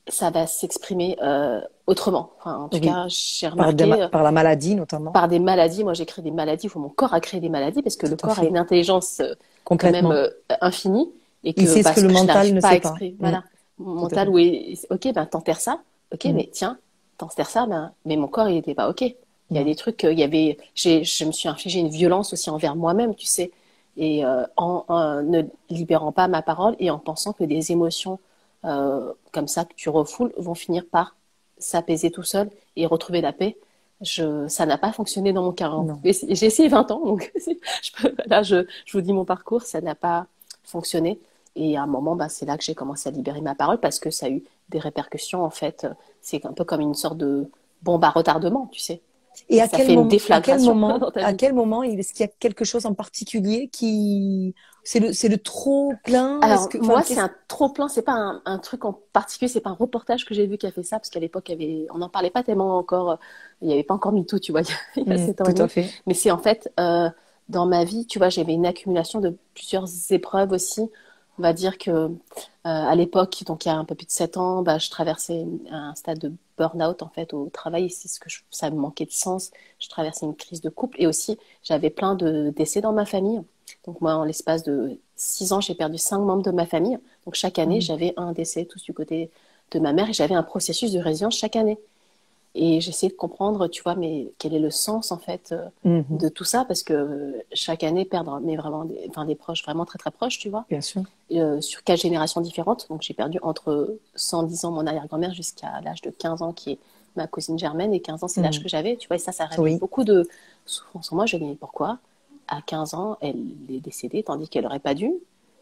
Ça va s'exprimer euh, autrement. Enfin, en tout Oui. cas, j'ai Par, remarqué ma- euh, par la maladie, notamment. par des maladies. Moi, j'ai créé des maladies, où mon corps a créé des maladies parce que le Tout corps a une intelligence quand même euh, infinie et que, Il sait ce parce que le mental ne pas sait pas. exprimer. Mm. Voilà, mon à mental est, ok, ben t'enterres ça, ok, Mm. mais tiens, t'enterres ça, ben, mais mon corps il était pas ok. Il y a Non. des trucs, euh, il y avait, je me suis infligé une violence aussi envers moi-même, tu sais, et euh, en, en ne libérant pas ma parole et en pensant que des émotions euh, comme ça que tu refoules vont finir par s'apaiser tout seul et retrouver la paix. Je, ça n'a pas fonctionné dans mon cas. hein. J'ai essayé 20 ans, donc <laughs> je peux, là, je, je vous dis mon parcours, ça n'a pas fonctionné. Et à un moment, bah, c'est là que j'ai commencé à libérer ma parole parce que ça a eu des répercussions. En fait, c'est un peu comme une sorte de bombe à retardement, tu sais. Et à ça quel, fait une moment, à quel moment, <laughs> à quel moment, est-ce qu'il y a quelque chose en particulier qui, c'est le, c'est le trop plein? Alors, que, moi, c'est un trop plein. C'est pas un, un truc en particulier. C'est pas un reportage que j'ai vu qui a fait ça, parce qu'à l'époque, avait, on n'en parlait pas tellement encore. Il n'y avait pas encore MeToo, tu vois, <laughs> il y a Mm, sept ans tout à fait. Mais c'est en fait, euh, dans ma vie, tu vois, j'avais une accumulation de plusieurs épreuves aussi. On va dire que euh, à l'époque, donc il y a un peu plus de sept ans, bah, je traversais un stade de burn-out en fait au travail. C'est ce que je- ça me manquait de sens. Je traversais une crise de couple et aussi j'avais plein de décès dans ma famille. Donc moi, en l'espace de six ans, j'ai perdu cinq membres de ma famille. Donc chaque année, Mhm. j'avais un décès tous du côté de ma mère et j'avais un processus de résilience chaque année. Et j'essayais de comprendre, tu vois, mais quel est le sens en fait euh, Mhm, de tout ça? Parce que euh, chaque année perdre mais vraiment des, enfin, des proches vraiment très très proches tu vois. Bien sûr. euh, sur quatre générations différentes. Donc j'ai perdu entre 110 ans mon arrière-grand-mère jusqu'à l'âge de 15 ans qui est ma cousine Germaine. Et 15 ans c'est l'âge Mhm. que j'avais tu vois. Et ça ça Oui. beaucoup de souffrance en moi. Je me dis pourquoi? À 15 ans elle est décédée tandis qu'elle aurait pas dû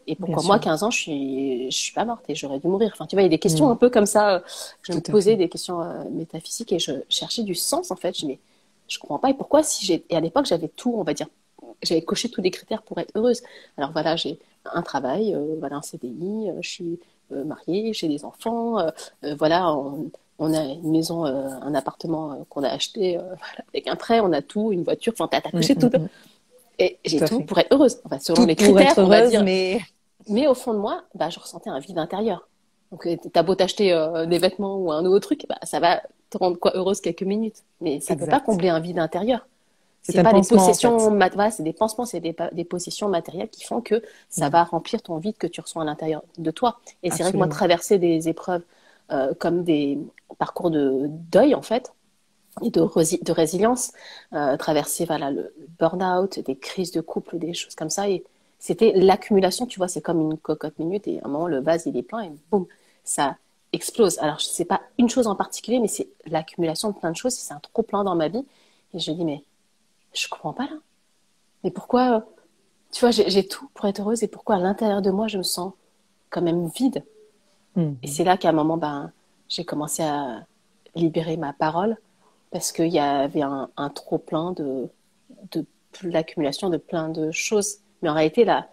et pourquoi moi sûr. 15 ans je suis je suis pas morte et j'aurais dû mourir. Enfin tu vois il y a des questions Mhm. un peu comme ça euh, je me Tout posais des questions euh, métaphysiques et je cherchais du sens en fait. Je mais je comprends pas. Et pourquoi si j'ai et à l'époque j'avais tout on va dire j'avais coché tous les critères pour être heureuse. Alors voilà j'ai un travail euh, voilà un CDI euh, je suis mariée j'ai des enfants voilà on, on a une maison un appartement qu'on a acheté <laughs> voilà, avec un prêt on a tout une voiture enfin t'as t'as coché Mm, tout. mm, mm. et j'ai Tout pour être heureuse. Enfin selon Tout les pour critères on va dire. mais mais au fond de moi, bah, je ressentais un vide intérieur. Donc, euh, t'as beau t'acheter euh, des vêtements ou un nouveau truc, bah, ça va te rendre quoi heureuse quelques minutes. Mais ça ne peut pas combler un vide intérieur. C'est pas des en possessions, fait. voilà, c'est des pansements, c'est des, des possessions matérielles qui font que ça Mm. va remplir ton vide que tu ressens à l'intérieur de toi. Et c'est vrai que moi, traverser des épreuves euh, comme des parcours de deuil, en fait, et de, de résilience, euh, traverser voilà, le, le burn-out, des crises de couple, des choses comme ça. Et c'était l'accumulation, tu vois, c'est comme une cocotte minute et à un moment, le vase, il est plein et boum, ça explose. Alors, c'est pas une chose en particulier, mais c'est l'accumulation de plein de choses. C'est un trop plein dans ma vie. Et je dis, mais je comprends pas là. Mais pourquoi, euh, tu vois, j'ai tout pour être heureuse et pourquoi à l'intérieur de moi, je me sens quand même vide? Mhm. Et c'est là qu'à un moment, ben, j'ai commencé à libérer ma parole parce qu'il y avait un, un trop plein de, de l'accumulation de plein de choses. Mais en réalité, la,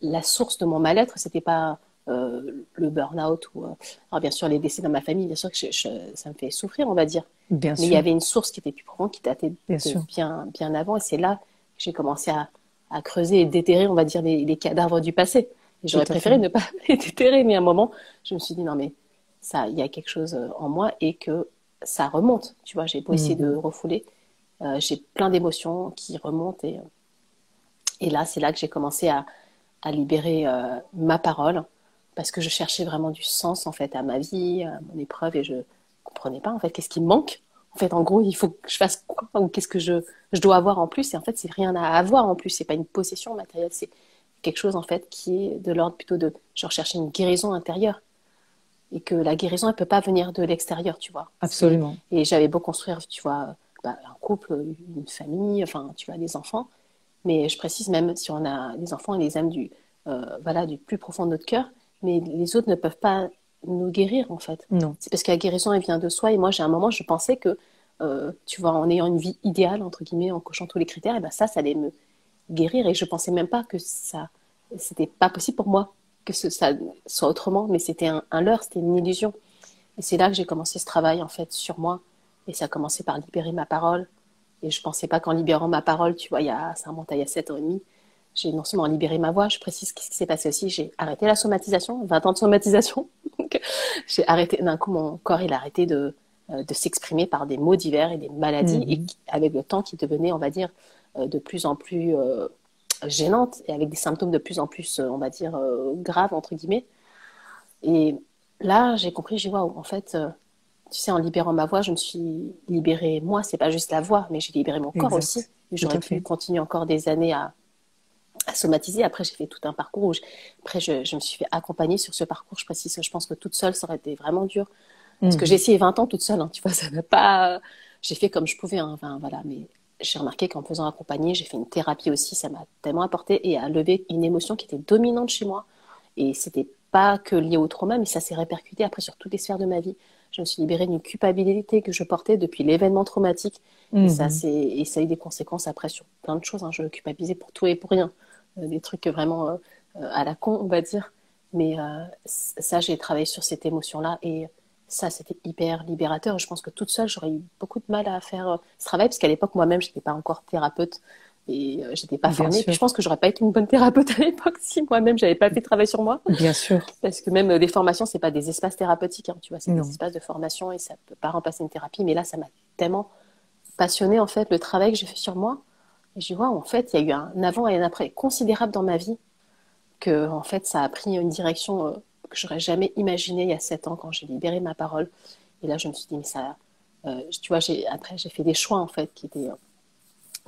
la source de mon mal-être, c'était pas euh, le burn-out ou euh, alors bien sûr les décès dans ma famille. Bien sûr que je- je- ça me fait souffrir, on va dire. Bien Mais il y avait une source qui était plus profonde, qui datait Bien de bien, bien avant. Et c'est là que j'ai commencé à, à creuser et déterrer, on va dire, les, les cadavres du passé. J'aurais préféré ne pas <laughs> les déterrer, mais à un moment, je me suis dit, non, mais ça, il y a quelque chose euh, en moi et que ça remonte. Tu vois, j'ai beau essayer de refouler, euh, j'ai plein d'émotions qui remontent. Et, et là, c'est là que j'ai commencé à, à libérer euh, ma parole parce que je cherchais vraiment du sens en fait à ma vie, à mon épreuve et je comprenais pas en fait qu'est-ce qui me manque. En fait, en gros, il faut que je fasse quoi? Ou qu'est-ce que je, je dois avoir en plus? Et en fait, c'est rien à avoir en plus. C'est pas une possession matérielle, c'est quelque chose en fait qui est de l'ordre plutôt de je recherchais une guérison intérieure et que la guérison elle peut pas venir de l'extérieur, tu vois. Absolument. Et j'avais beau construire, tu vois, bah, un couple, une famille, enfin, tu vois, des enfants. Mais je précise même si on a des enfants, on les aime du, euh, voilà, du plus profond de notre cœur. Mais les autres ne peuvent pas nous guérir, en fait. Non. C'est parce que la guérison, elle vient de soi. Et moi, j'ai un moment, je pensais que, euh, tu vois, en ayant une vie idéale, entre guillemets, en cochant tous les critères, et ben ça, ça allait me guérir. Et je pensais même pas que ça, c'était pas possible pour moi que ce, ça soit autrement. Mais c'était un, un leurre, c'était une illusion. Et c'est là que j'ai commencé ce travail, en fait, sur moi. Et ça a commencé par libérer ma parole. Et je pensais pas qu'en libérant ma parole, tu vois, il y a, ça remonte à il y a 7 ans et demi, j'ai non seulement libéré ma voix, je précise ce qui s'est passé aussi, j'ai arrêté la somatisation, 20 ans de somatisation. <laughs> J'ai arrêté, d'un coup, mon corps, il a arrêté de, euh, de s'exprimer par des mots divers et des maladies, Mhm. et avec le temps qui devenait, on va dire, euh, de plus en plus euh, gênante, et avec des symptômes de plus en plus, on va dire, euh, graves, entre guillemets. Et là, j'ai compris, j'ai dit, waouh, en fait, euh, tu sais, en libérant ma voix, je me suis libérée moi, c'est pas juste la voix, mais j'ai libéré mon corps Exact. aussi. J'aurais pu continuer encore des années à, à somatiser. Après, j'ai fait tout un parcours où je, après, je, je me suis fait accompagner sur ce parcours. Je précise, je pense que toute seule, ça aurait été vraiment dur. Parce que Mhm. j'ai essayé 20 ans toute seule, hein, tu vois, <laughs> ça n'a pas. J'ai fait comme je pouvais, hein, enfin, voilà, mais j'ai remarqué qu'en me faisant accompagner, j'ai fait une thérapie aussi, ça m'a tellement apporté et a levé une émotion qui était dominante chez moi. Et c'était pas que lié au trauma, mais ça s'est répercuté après sur toutes les sphères de ma vie. Je me suis libérée d'une culpabilité que je portais depuis l'événement traumatique. Et, ça, Mhm. et ça a eu des conséquences après sur plein de choses. hein. Je culpabilisais pour tout et pour rien. Euh, des trucs vraiment euh, euh, à la con, on va dire. Mais euh, ça, j'ai travaillé sur cette émotion-là. Et ça, c'était hyper libérateur. Je pense que toute seule, j'aurais eu beaucoup de mal à faire ce travail, parce qu'à l'époque, moi-même, je n'étais pas encore thérapeute. Et euh, j'étais pas Bien formée. sûr. Puis je pense que j'aurais pas été une bonne thérapeute à l'époque <laughs> si moi-même j'avais pas fait de travail sur moi. Bien sûr. Parce que même euh, des formations, c'est pas des espaces thérapeutiques, hein, tu vois, c'est des espaces de formation et ça peut pas remplacer une thérapie. Mais là, ça m'a tellement passionné en fait le travail que j'ai fait sur moi. Et je waouh, en fait, il y a eu un avant et un après considérable dans ma vie que en fait, ça a pris une direction euh, que j'aurais jamais imaginée il y a sept ans quand j'ai libéré ma parole. Et là, je me suis dit mais ça, euh, tu vois, j'ai après j'ai fait des choix en fait qui étaient euh,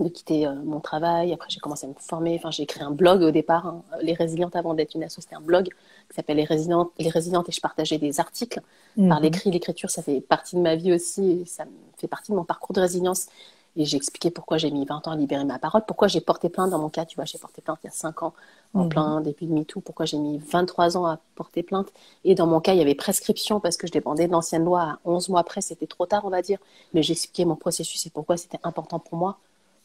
de quitter euh, mon travail. Après, j'ai commencé à me former. Enfin, j'ai créé un blog au départ, hein, Les Résilientes, avant d'être une asso, c'était un blog qui s'appelle Les Résilientes, Les Résilientes et je partageais des articles. Par Mhm. l'écrit, l'écriture, ça fait partie de ma vie aussi. et ça fait partie de mon parcours de résilience. Et j'ai expliqué pourquoi j'ai mis 20 ans à libérer ma parole, pourquoi j'ai porté plainte dans mon cas. Tu vois, j'ai porté plainte il y a 5 ans, en Mhm. plein début de MeToo, pourquoi j'ai mis 23 ans à porter plainte? Et dans mon cas, il y avait prescription parce que je dépendais de l'ancienne loi à 11 mois après. C'était trop tard, on va dire. Mais j'ai expliqué mon processus et pourquoi c'était important pour moi.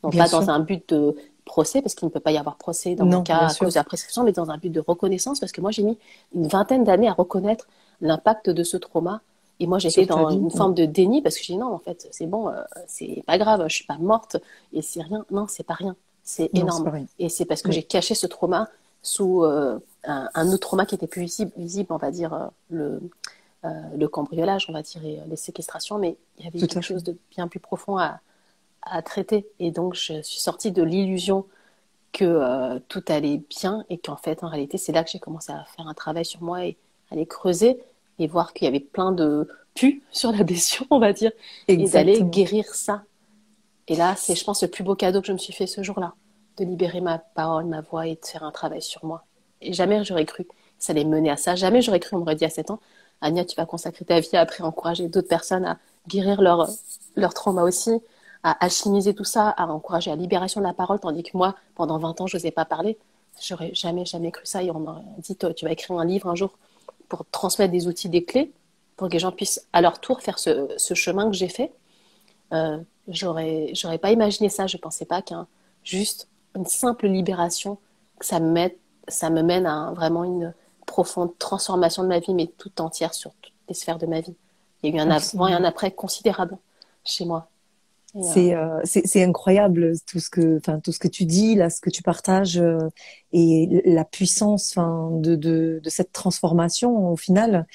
Donc Bien pas dans un but de procès, parce qu'il ne peut pas y avoir procès dans Non, mon cas à sûr. cause de la prescription, mais dans un but de reconnaissance, parce que moi j'ai mis une vingtaine d'années à reconnaître l'impact de ce trauma. Et moi j'étais dans vie, une forme de déni, parce que j'ai dit non, en fait, c'est bon, euh, c'est pas grave, je suis pas morte, et c'est rien. Non, c'est pas rien, c'est Non, énorme. rien. Et c'est parce que Oui. j'ai caché ce trauma sous euh, un, un autre trauma qui était plus visible, visible on va dire, euh, le, euh, le cambriolage, on va dire, et les séquestrations, mais il y avait Tout quelque chose de bien plus profond à, à traiter. Et donc, je suis sortie de l'illusion que euh, tout allait bien et qu'en fait, en réalité, c'est là que j'ai commencé à faire un travail sur moi et aller creuser et voir qu'il y avait plein de pus <laughs> sur la blessure, on va dire, et d'aller Exactement. guérir ça. Et là, c'est, je pense, le plus beau cadeau que je me suis fait ce jour-là, de libérer ma parole, ma voix et de faire un travail sur moi. Et jamais j'aurais cru que ça allait mener à ça. Jamais j'aurais cru, on m'aurait dit à 7 ans, Anya, tu vas consacrer ta vie à après encourager d'autres personnes à guérir leur, leur trauma aussi, à alchimiser tout ça, à encourager la libération de la parole, tandis que moi, pendant 20 ans, je n'osais pas parler. J'aurais jamais, jamais cru ça. Et on m'a dit, toi, tu vas écrire un livre un jour pour transmettre des outils, des clés, pour que les gens puissent à leur tour faire ce, ce chemin que j'ai fait. Euh, j'aurais, j'aurais pas imaginé ça. Je pensais pas qu'un juste une simple libération, que ça me mette, ça me mène à vraiment une profonde transformation de ma vie, mais toute entière sur toutes les sphères de ma vie. Il y a eu un avant et un après considérable chez moi. C'est euh, c'est incroyable tout ce que enfin tout ce que tu dis là ce que tu partages euh, et la puissance enfin de, de, de cette transformation au final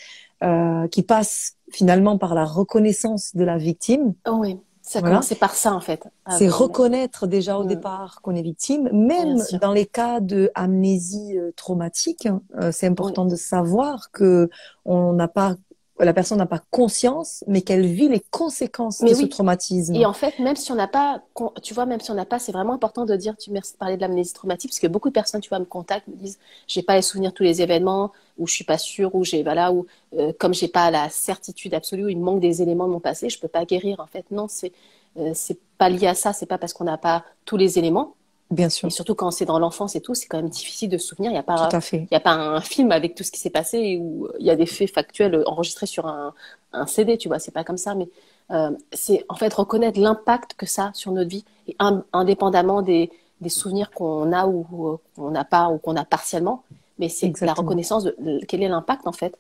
euh, qui passe finalement par la reconnaissance de la victime. Oh oui. Ça voilà. commence par ça en fait. C'est reconnaître déjà au mm. départ qu'on est victime, même dans les cas de amnésie euh, traumatique. Euh, c'est important oui. de savoir que on n'a pas la personne n'a pas conscience, mais qu'elle vit les conséquences mais de oui. ce traumatisme. Et en fait, même si on n'a pas, tu vois, même si on n'a pas, c'est vraiment important de dire, tu merci de parler de l'amnésie traumatique, parce que beaucoup de personnes, tu vois, me contactent, me disent, j'ai pas les souvenirs tous les événements, ou je suis pas sûre, ou j'ai, voilà, ou euh, comme j'ai pas la certitude absolue, ou il me manque des éléments de mon passé, je peux pas guérir. En fait, non, c'est, euh, c'est pas lié à ça, c'est pas parce qu'on n'a pas tous les éléments, Bien sûr. Et surtout quand c'est dans l'enfance et tout, c'est quand même difficile de se souvenir. Il n'y a pas, il y a pas un film avec tout ce qui s'est passé où il y a des faits factuels enregistrés sur un, un CD, tu vois. C'est pas comme ça, mais euh, c'est en fait reconnaître l'impact que ça a sur notre vie, et un, indépendamment des, des souvenirs qu'on a ou qu'on n'a pas ou qu'on a partiellement. Mais c'est la reconnaissance de, de, quel est l'impact en fait,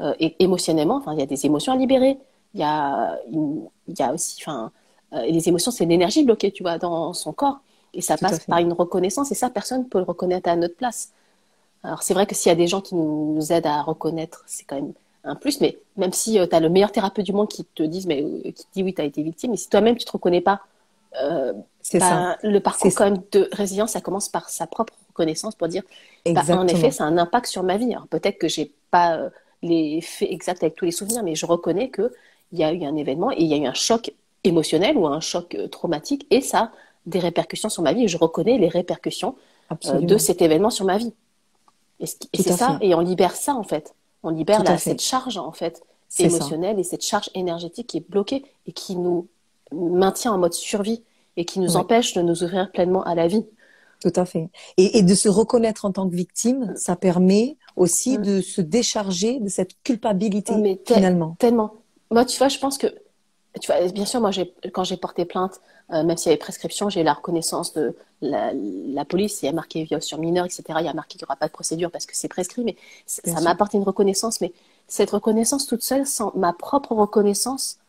euh, et émotionnellement. Enfin, il y a des émotions à libérer. Il y a, il y a aussi, enfin, euh, les émotions, c'est l'énergie bloquée, tu vois, dans son corps. Et ça Tout passe par une reconnaissance, et ça, personne ne peut le reconnaître à notre place. Alors, c'est vrai que s'il y a des gens qui nous aident à reconnaître, c'est quand même un plus, mais même si euh, tu as le meilleur thérapeute du monde qui te dise, mais euh, qui te dit oui, tu as été victime, mais si toi-même tu te reconnais pas, euh, bah, ça. le parcours quand même de résilience, ça commence par sa propre reconnaissance pour dire, bah, en effet, ça a un impact sur ma vie. Alors peut-être que j'ai pas euh, les faits exacts avec tous les souvenirs, mais je reconnais que il y a eu un événement et il y a eu un choc émotionnel ou un choc traumatique, et ça des répercussions sur ma vie et je reconnais les répercussions euh, de cet événement sur ma vie. Et, c'est ça, fait. et on libère ça en fait. On libère la, cette charge en fait émotionnelle ça. et cette charge énergétique qui est bloquée et qui nous maintient en mode survie et qui nous ouais. empêche de nous ouvrir pleinement à la vie. Tout à fait. Et, et, de se reconnaître en tant que victime, ça permet aussi mmh. de se décharger de cette culpabilité Mais finalement. Tellement. Moi, tu vois, je pense que tu vois, bien sûr, moi, quand j'ai porté plainte, euh, même s'il y avait prescription, j'ai la reconnaissance de la, la, police. Il y a marqué viol sur mineur, etc. Il y a marqué qu'il n'y aura pas de procédure parce que c'est prescrit, mais ça m'a apporté une reconnaissance. Mais cette reconnaissance toute seule, sans ma propre reconnaissance,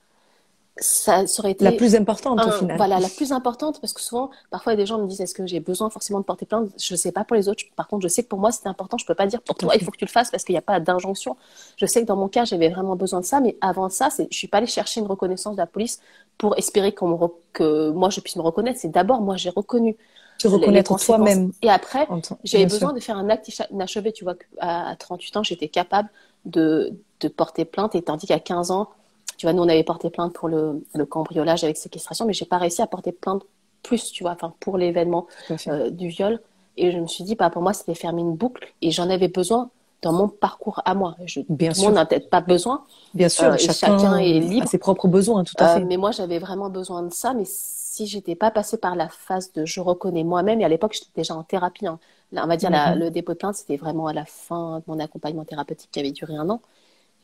ça, ça aurait été la plus importante un, au final. Voilà, la plus importante parce que souvent, parfois, des gens me disent est-ce que j'ai besoin forcément de porter plainte? Je ne sais pas pour les autres. Par contre, je sais que pour moi, c'était important. Je ne peux pas dire pour toi, il faut que tu le fasses parce qu'il n'y a pas d'injonction. Je sais que dans mon cas, j'avais vraiment besoin de ça, mais avant ça, je ne suis pas allée chercher une reconnaissance de la police pour espérer qu me que moi, je puisse me reconnaître. C'est d'abord, moi, j'ai reconnu. Tu reconnaître toi-même. Et après, j'avais besoin sûr. de faire un acte inachevé. Tu vois, à 38 ans, j'étais capable de, de porter plainte, et tandis qu'à 15 ans, tu vois, nous, on avait porté plainte pour le, le cambriolage avec séquestration, mais j'ai pas réussi à porter plainte plus, tu vois, enfin, pour l'événement euh, du viol. Et je me suis dit, bah, pour moi, c'était fermer une boucle et j'en avais besoin dans mon parcours à moi. Je, Bien tout le monde n'a peut-être pas besoin. Bien sûr, euh, chacun, chacun, est libre. A ses propres besoins, tout à fait. Euh, mais moi, j'avais vraiment besoin de ça. Mais si j'étais pas passée par la phase de je reconnais moi-même, et à l'époque, j'étais déjà en thérapie. Hein. Là, on va dire, mm -hmm. la, le dépôt de plainte, c'était vraiment à la fin de mon accompagnement thérapeutique qui avait duré un an.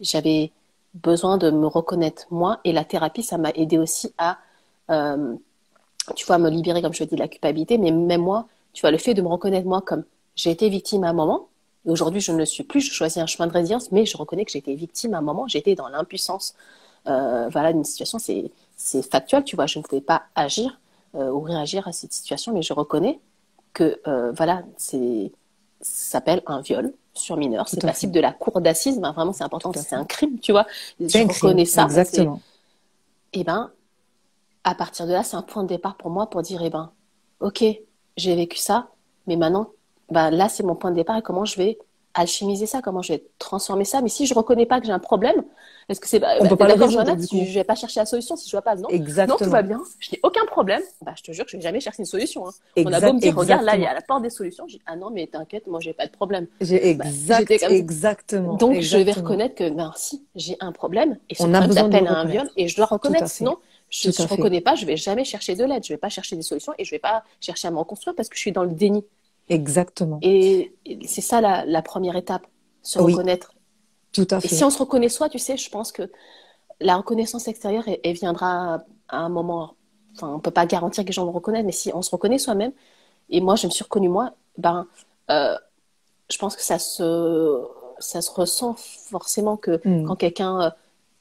J'avais besoin de me reconnaître moi. Et la thérapie, ça m'a aidé aussi à, euh, tu vois, me libérer, comme je dis, de la culpabilité. Mais même moi, tu vois, le fait de me reconnaître moi comme j'ai été victime à un moment. Et aujourd'hui, je ne le suis plus. Je choisis un chemin de résilience, mais je reconnais que j'ai été victime à un moment. J'étais dans l'impuissance. Euh, voilà, d'une situation, c'est, c'est factuel, tu vois. Je ne pouvais pas agir euh, ou réagir à cette situation, mais je reconnais que, euh, voilà, c'est, ça s'appelle un viol sur mineur. C'est passible de la cour d'assises. Ben, vraiment, c'est important. C'est un crime, tu vois. Je reconnais ça. Exactement. Et ben, à partir de là, c'est un point de départ pour moi pour dire, eh ben, ok, j'ai vécu ça, mais maintenant, ben, là, c'est mon point de départ et comment je vais alchimiser ça, comment je vais transformer ça. Mais si je reconnais pas que j'ai un problème, est-ce que c'est bah, pas d'accord, si je vais pas chercher la solution si je vois pas non, Exactement. non tout va bien, je n'ai aucun problème. Bah, je te jure que je vais jamais chercher une solution. Hein. On a beau me dire regarde là il y a la porte des solutions, je dis ah non mais t'inquiète moi j'ai pas de problème. J'ai exact, bah, exactement. Donc exactement. je vais reconnaître que ben si j'ai un problème et ce on problème s'appelle un viol et je dois reconnaître sinon je ne reconnais pas, je vais jamais chercher de l'aide, je vais pas chercher des solutions et je vais pas chercher à me reconstruire parce que je suis dans le déni. Exactement. Et c'est ça la, la, première étape, se oui. reconnaître Tout à fait. Et si on se reconnaît soi, tu sais, je pense que la reconnaissance extérieure, elle, viendra à un moment. Enfin, on peut pas garantir que les gens vont reconnaître, mais si on se reconnaît soi-même, et moi, je me suis reconnue moi, ben, euh, je pense que ça se, ça se ressent forcément que mm. quand quelqu'un euh,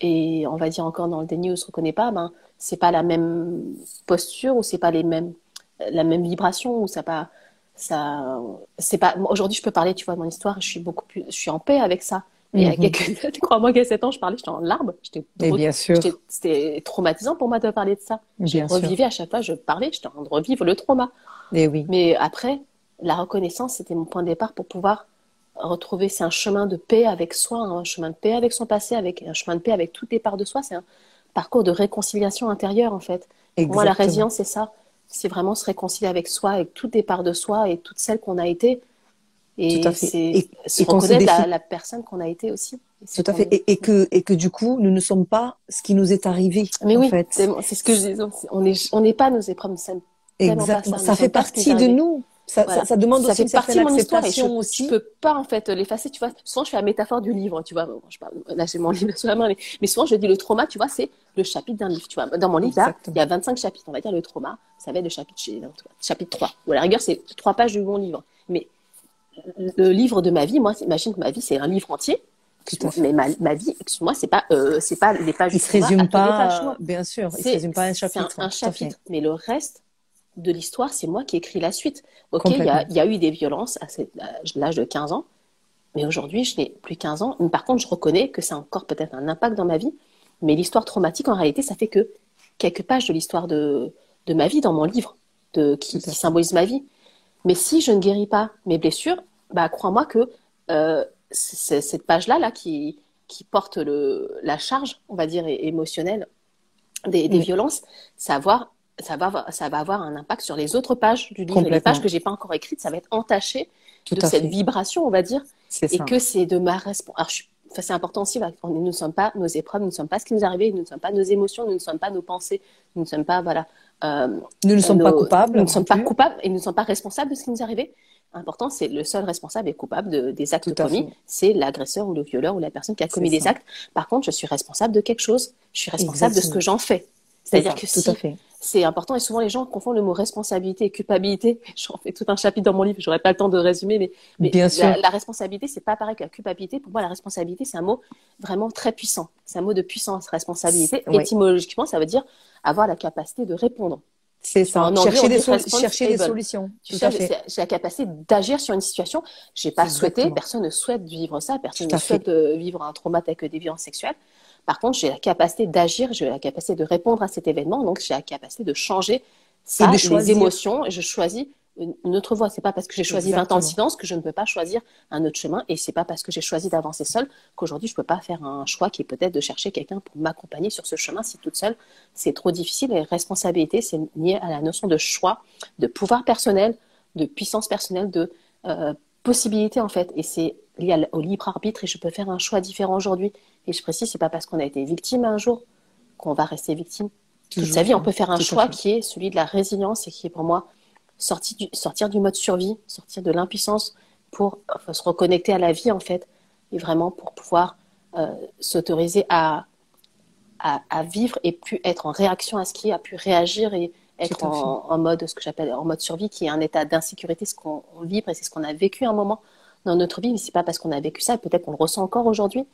est, on va dire encore dans le déni ou se reconnaît pas, ben, c'est pas la même posture ou c'est pas les mêmes, la même vibration ou ça pas, ça, c'est pas. Aujourd'hui, je peux parler, tu vois, de mon histoire, je suis beaucoup plus, je suis en paix avec ça. Mais il y a mhm. quelques <laughs> crois-moi a 7 ans, je parlais, j'étais en larmes. J'étais bien sûr. C'était traumatisant pour moi de parler de ça. Je revivais à chaque fois, je parlais, j'étais en train de revivre le trauma. Et oui. Mais après, la reconnaissance, c'était mon point de départ pour pouvoir retrouver. C'est un chemin de paix avec soi, un chemin de paix avec son passé, avec un chemin de paix avec toutes les parts de soi. C'est un parcours de réconciliation intérieure, en fait. Pour moi, la résilience, c'est ça. C'est vraiment se réconcilier avec soi, avec toutes les parts de soi et toutes celles qu'on a été et c'est se reconnaître la, la, personne qu'on a été aussi. Tout à fait. Et, et, que, et que du coup, nous ne sommes pas ce qui nous est arrivé. Mais en oui, c'est ce que je dis. On n'est on n'est pas nos épreuves. Exactement. Ça, ça fait partie de nous. Ça, ça, ça, demande ça aussi fait partie de mon histoire et je, aussi. je peux pas en fait l'effacer tu vois. Souvent je fais la métaphore du livre tu vois. Je parle, là j'ai mon <laughs> livre sous la main mais, souvent je dis le trauma tu vois c'est le chapitre d'un livre tu vois. Dans mon livre là il y a 25 chapitres. On va dire le trauma ça va être le chapitre chapitre 3 ou à la rigueur c'est trois pages de mon livre. Mais le livre de ma vie, moi, imagine que ma vie, c'est un livre entier. Mais ma, ma vie, excuse-moi, c'est pas, euh, c'est pas les pages. Il se résume pas, bien sûr. Il se résume pas à un chapitre. un, chapitre, mais le reste de l'histoire, c'est moi qui écris la suite. Ok, il y a, y a, eu des violences à l'âge de 15 ans, mais aujourd'hui, je n'ai plus 15 ans. par contre, je reconnais que ça a encore peut-être un impact dans ma vie. Mais l'histoire traumatique, en réalité, ça fait que quelques pages de l'histoire de, de ma vie dans mon livre, de, qui, qui symbolise ma vie. Mais si je ne guéris pas mes blessures, bah, crois-moi que euh, cette page-là, là, qui, qui porte le, la charge, on va dire, émotionnelle des, des violences, ça va, avoir, ça, va, avoir un impact sur les autres pages du livre. les pages que j'ai pas encore écrites, ça va être entaché de cette vibration, on va dire. Et que c'est de ma responsabilité c'est important aussi, nous ne sommes pas nos épreuves, nous ne sommes pas ce qui nous est arrivé, nous ne sommes pas nos émotions, nous ne sommes pas nos pensées, nous ne sommes pas, voilà. Euh, nous ne sommes pas coupables. Nous ne sommes pas coupables et nous ne sommes pas responsables de ce qui nous est arrivé. Important, c'est le seul responsable et coupable de, des actes commis, c'est l'agresseur ou le violeur ou la personne qui a commis des actes. Par contre, je suis responsable de quelque chose, je suis responsable de ce que j'en fais. C'est-à-dire que si c'est important et souvent les gens confondent le mot responsabilité et culpabilité. <laughs> J'en fais tout un chapitre dans mon livre, j'aurais pas le temps de résumer, mais, mais Bien la, sûr. la, responsabilité c'est pas pareil que la culpabilité. Pour moi, la responsabilité c'est un mot vraiment très puissant. C'est un mot de puissance. Responsabilité, étymologiquement, ça veut dire avoir la capacité de répondre. C'est ça. chercher, des, chercher des, solutions. J'ai la capacité d'agir sur une situation. J'ai pas souhaité, personne ne souhaite vivre ça, personne ne souhaite euh, vivre un trauma tel que des violences sexuelles. Par contre, j'ai la capacité d'agir, j'ai la capacité de répondre à cet événement, donc j'ai la capacité de changer ça, les émotions. Et je choisis une autre voie. C'est pas parce que j'ai choisi Exactement. 20 ans de silence que je ne peux pas choisir un autre chemin. Et c'est pas parce que j'ai choisi d'avancer seule qu'aujourd'hui je peux pas faire un choix qui est peut-être de chercher quelqu'un pour m'accompagner sur ce chemin si toute seule c'est trop difficile. Et responsabilité, c'est lié à la notion de choix, de pouvoir personnel, de puissance personnelle, de euh, possibilité en fait. Et c'est lié au libre arbitre et je peux faire un choix différent aujourd'hui. Et je précise, c'est pas parce qu'on a été victime un jour qu'on va rester victime. Toute sa vie, on peut faire un choix qui est celui de la résilience et qui est pour moi sortir du, sortir du mode survie, sortir de l'impuissance pour se reconnecter à la vie en fait, et vraiment pour pouvoir euh, s'autoriser à, à, à, vivre et plus être en réaction à ce qui est, à pu réagir et être en, en, mode, ce que j'appelle en mode survie, qui est un état d'insécurité, ce qu'on vibre et c'est ce qu'on a vécu un moment dans notre vie, mais c'est pas parce qu'on a vécu ça, peut-être qu'on le ressent encore aujourd'hui,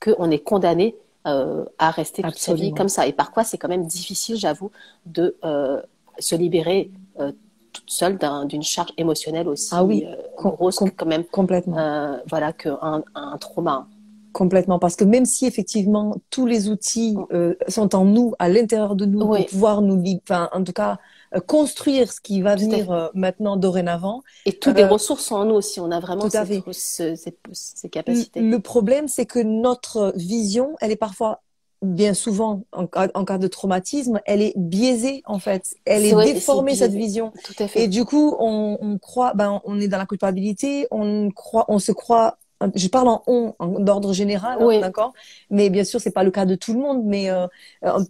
qu'on est condamné euh, à rester toute sa vie comme ça. Et par quoi c'est quand même difficile, j'avoue, de euh, se libérer euh, toute seule d'une charge émotionnelle aussi ah oui, grosse quand même. Complètement. Voilà, qu'un un trauma. Complètement, parce que même si effectivement tous les outils euh, sont en nous, à l'intérieur de nous, oui. pour pouvoir nous, enfin, en tout cas, construire ce qui va venir euh, maintenant dorénavant. Et toutes les ressources sont en nous aussi. On a vraiment cette, ces, ces, ces, capacités. Le problème, c'est que notre vision, elle est parfois bien souvent, en, en, cas de traumatisme, elle est biaisée en fait. Elle est, déformée cette vision. Tout à fait. Et du coup, on, on, croit, ben, on est dans la culpabilité, on croit, on se croit. Je parle en on, d'ordre général, hein, oui. hein, d'accord. Mais bien sûr, c'est pas le cas de tout le monde. Mais euh, euh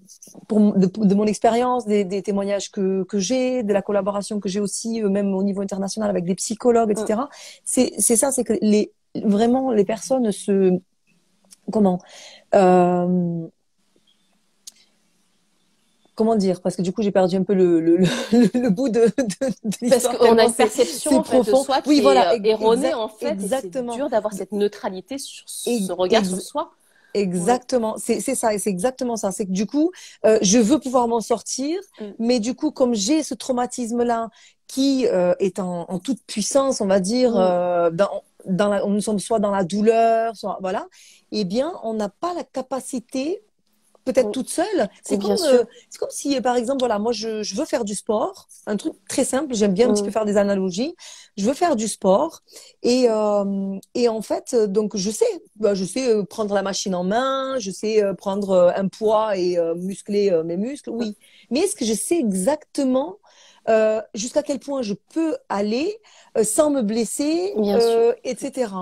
pour, de, de mon expérience, des, des, témoignages que, que j'ai, de la collaboration que j'ai aussi, euh, même au niveau international avec des psychologues, etc. Mm. C'est c'est ça, c'est que les vraiment les personnes se comment euh, comment dire Parce que du coup, j'ai perdu un peu le, le, le, <laughs> bout de, de, Parce qu'on a une perception en fait, de soi qui oui, voilà, est erronée en fait. Exactement. C'est dur d'avoir cette neutralité sur ce regard sur soi. Exactement, c'est ça, c'est exactement ça. C'est que du coup, euh, je veux pouvoir m'en sortir, mm. mais du coup, comme j'ai ce traumatisme-là qui euh, est en, en, toute puissance, on va dire, mm. euh, dans, dans la, nous sommes soit dans la douleur, soit voilà, eh bien, on n'a pas la capacité peut-être toute seule. C'est comme, euh, c'est comme si, par exemple, voilà, moi, je, je, veux faire du sport, un truc très simple. J'aime bien un petit peu faire des analogies. Je veux faire du sport et euh, et en fait, donc je sais, bah, je sais euh, prendre la machine en main, je sais euh, prendre un poids et muscler mes muscles, oui. Mais est-ce que je sais exactement euh, jusqu'à quel point je peux aller sans me blesser, euh, etc.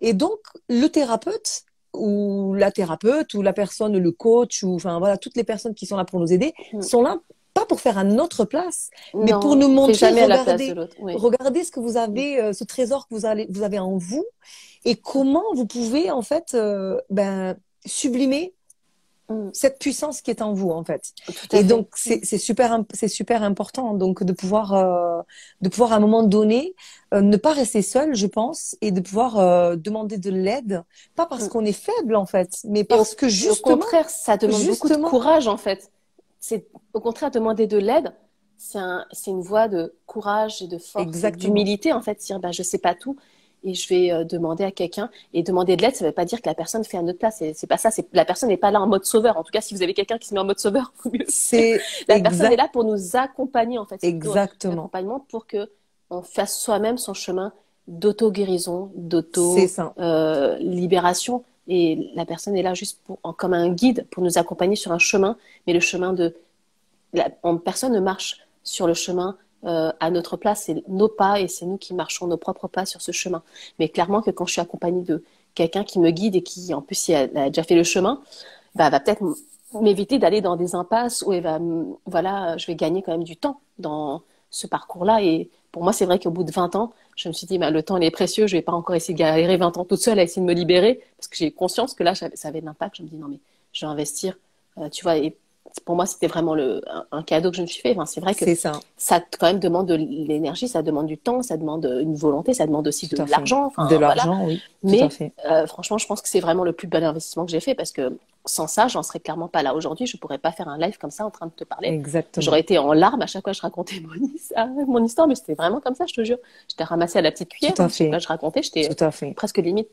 Et donc, le thérapeute, ou la thérapeute ou la personne, le coach ou enfin voilà toutes les personnes qui sont là pour nous aider mm. sont là pas pour faire à notre place, mais pour nous montrer jamais regardez, la place regardez ce que vous avez, euh, ce trésor que vous, allez, vous avez en vous et comment vous pouvez en fait euh, ben, sublimer. Cette puissance qui est en vous en fait. Et donc c'est super c'est super important donc de pouvoir euh, de pouvoir à un moment donné euh, ne pas rester seul je pense et de pouvoir euh, demander de l'aide pas parce mm. qu'on est faible en fait mais parce que justement au contraire ça demande beaucoup de courage en fait. C'est au contraire demander de l'aide c'est un, une voie de courage et de force d'humilité en fait dire bah je sais pas tout et je vais euh, demander à quelqu'un. Et demander de l'aide, ça ne veut pas dire que la personne fait à notre place. C'est pas ça. La personne n'est pas là en mode sauveur. En tout cas, si vous avez quelqu'un qui se met en mode sauveur, <laughs> c'est <laughs> la personne est là pour nous accompagner en fait. Exactement. Accompagnement pour que on fasse soi-même son chemin d'auto guérison, d'auto euh, libération. Et la personne est là juste pour, comme un guide pour nous accompagner sur un chemin, mais le chemin de la, personne ne marche sur le chemin euh, à notre place, c'est nos pas et c'est nous qui marchons nos propres pas sur ce chemin. Mais clairement que quand je suis accompagnée de quelqu'un qui me guide et qui, en plus, a, a déjà fait le chemin, bah, va peut-être m'éviter d'aller dans des impasses où elle va, voilà, je vais gagner quand même du temps dans ce parcours-là. Et pour moi, c'est vrai qu'au bout de 20 ans, je me suis dit, bah, le temps, il est précieux, je vais pas encore essayer de galérer 20 ans toute seule à essayer de me libérer, parce que j'ai conscience que là, ça avait de l'impact. Je me dis, non, mais je vais investir, euh, tu vois, pour moi, c'était vraiment le, un, cadeau que je me suis fait. Enfin, c'est vrai que ça. ça quand même demande de l'énergie, ça demande du temps, ça demande une volonté, ça demande aussi de l'argent. Enfin, de l'argent, oui. Mais euh, franchement, je pense que c'est vraiment le plus bel investissement que j'ai fait parce que sans ça, j'en serais clairement pas là aujourd'hui. Je pourrais pas faire un live comme ça en train de te parler. Exactement. J'aurais été en larmes à chaque fois que je racontais mon, <laughs> mon histoire, mais c'était vraiment comme ça, je te jure. J'étais ramassée à la petite cuillère. Tout à fait. je racontais, j'étais presque limite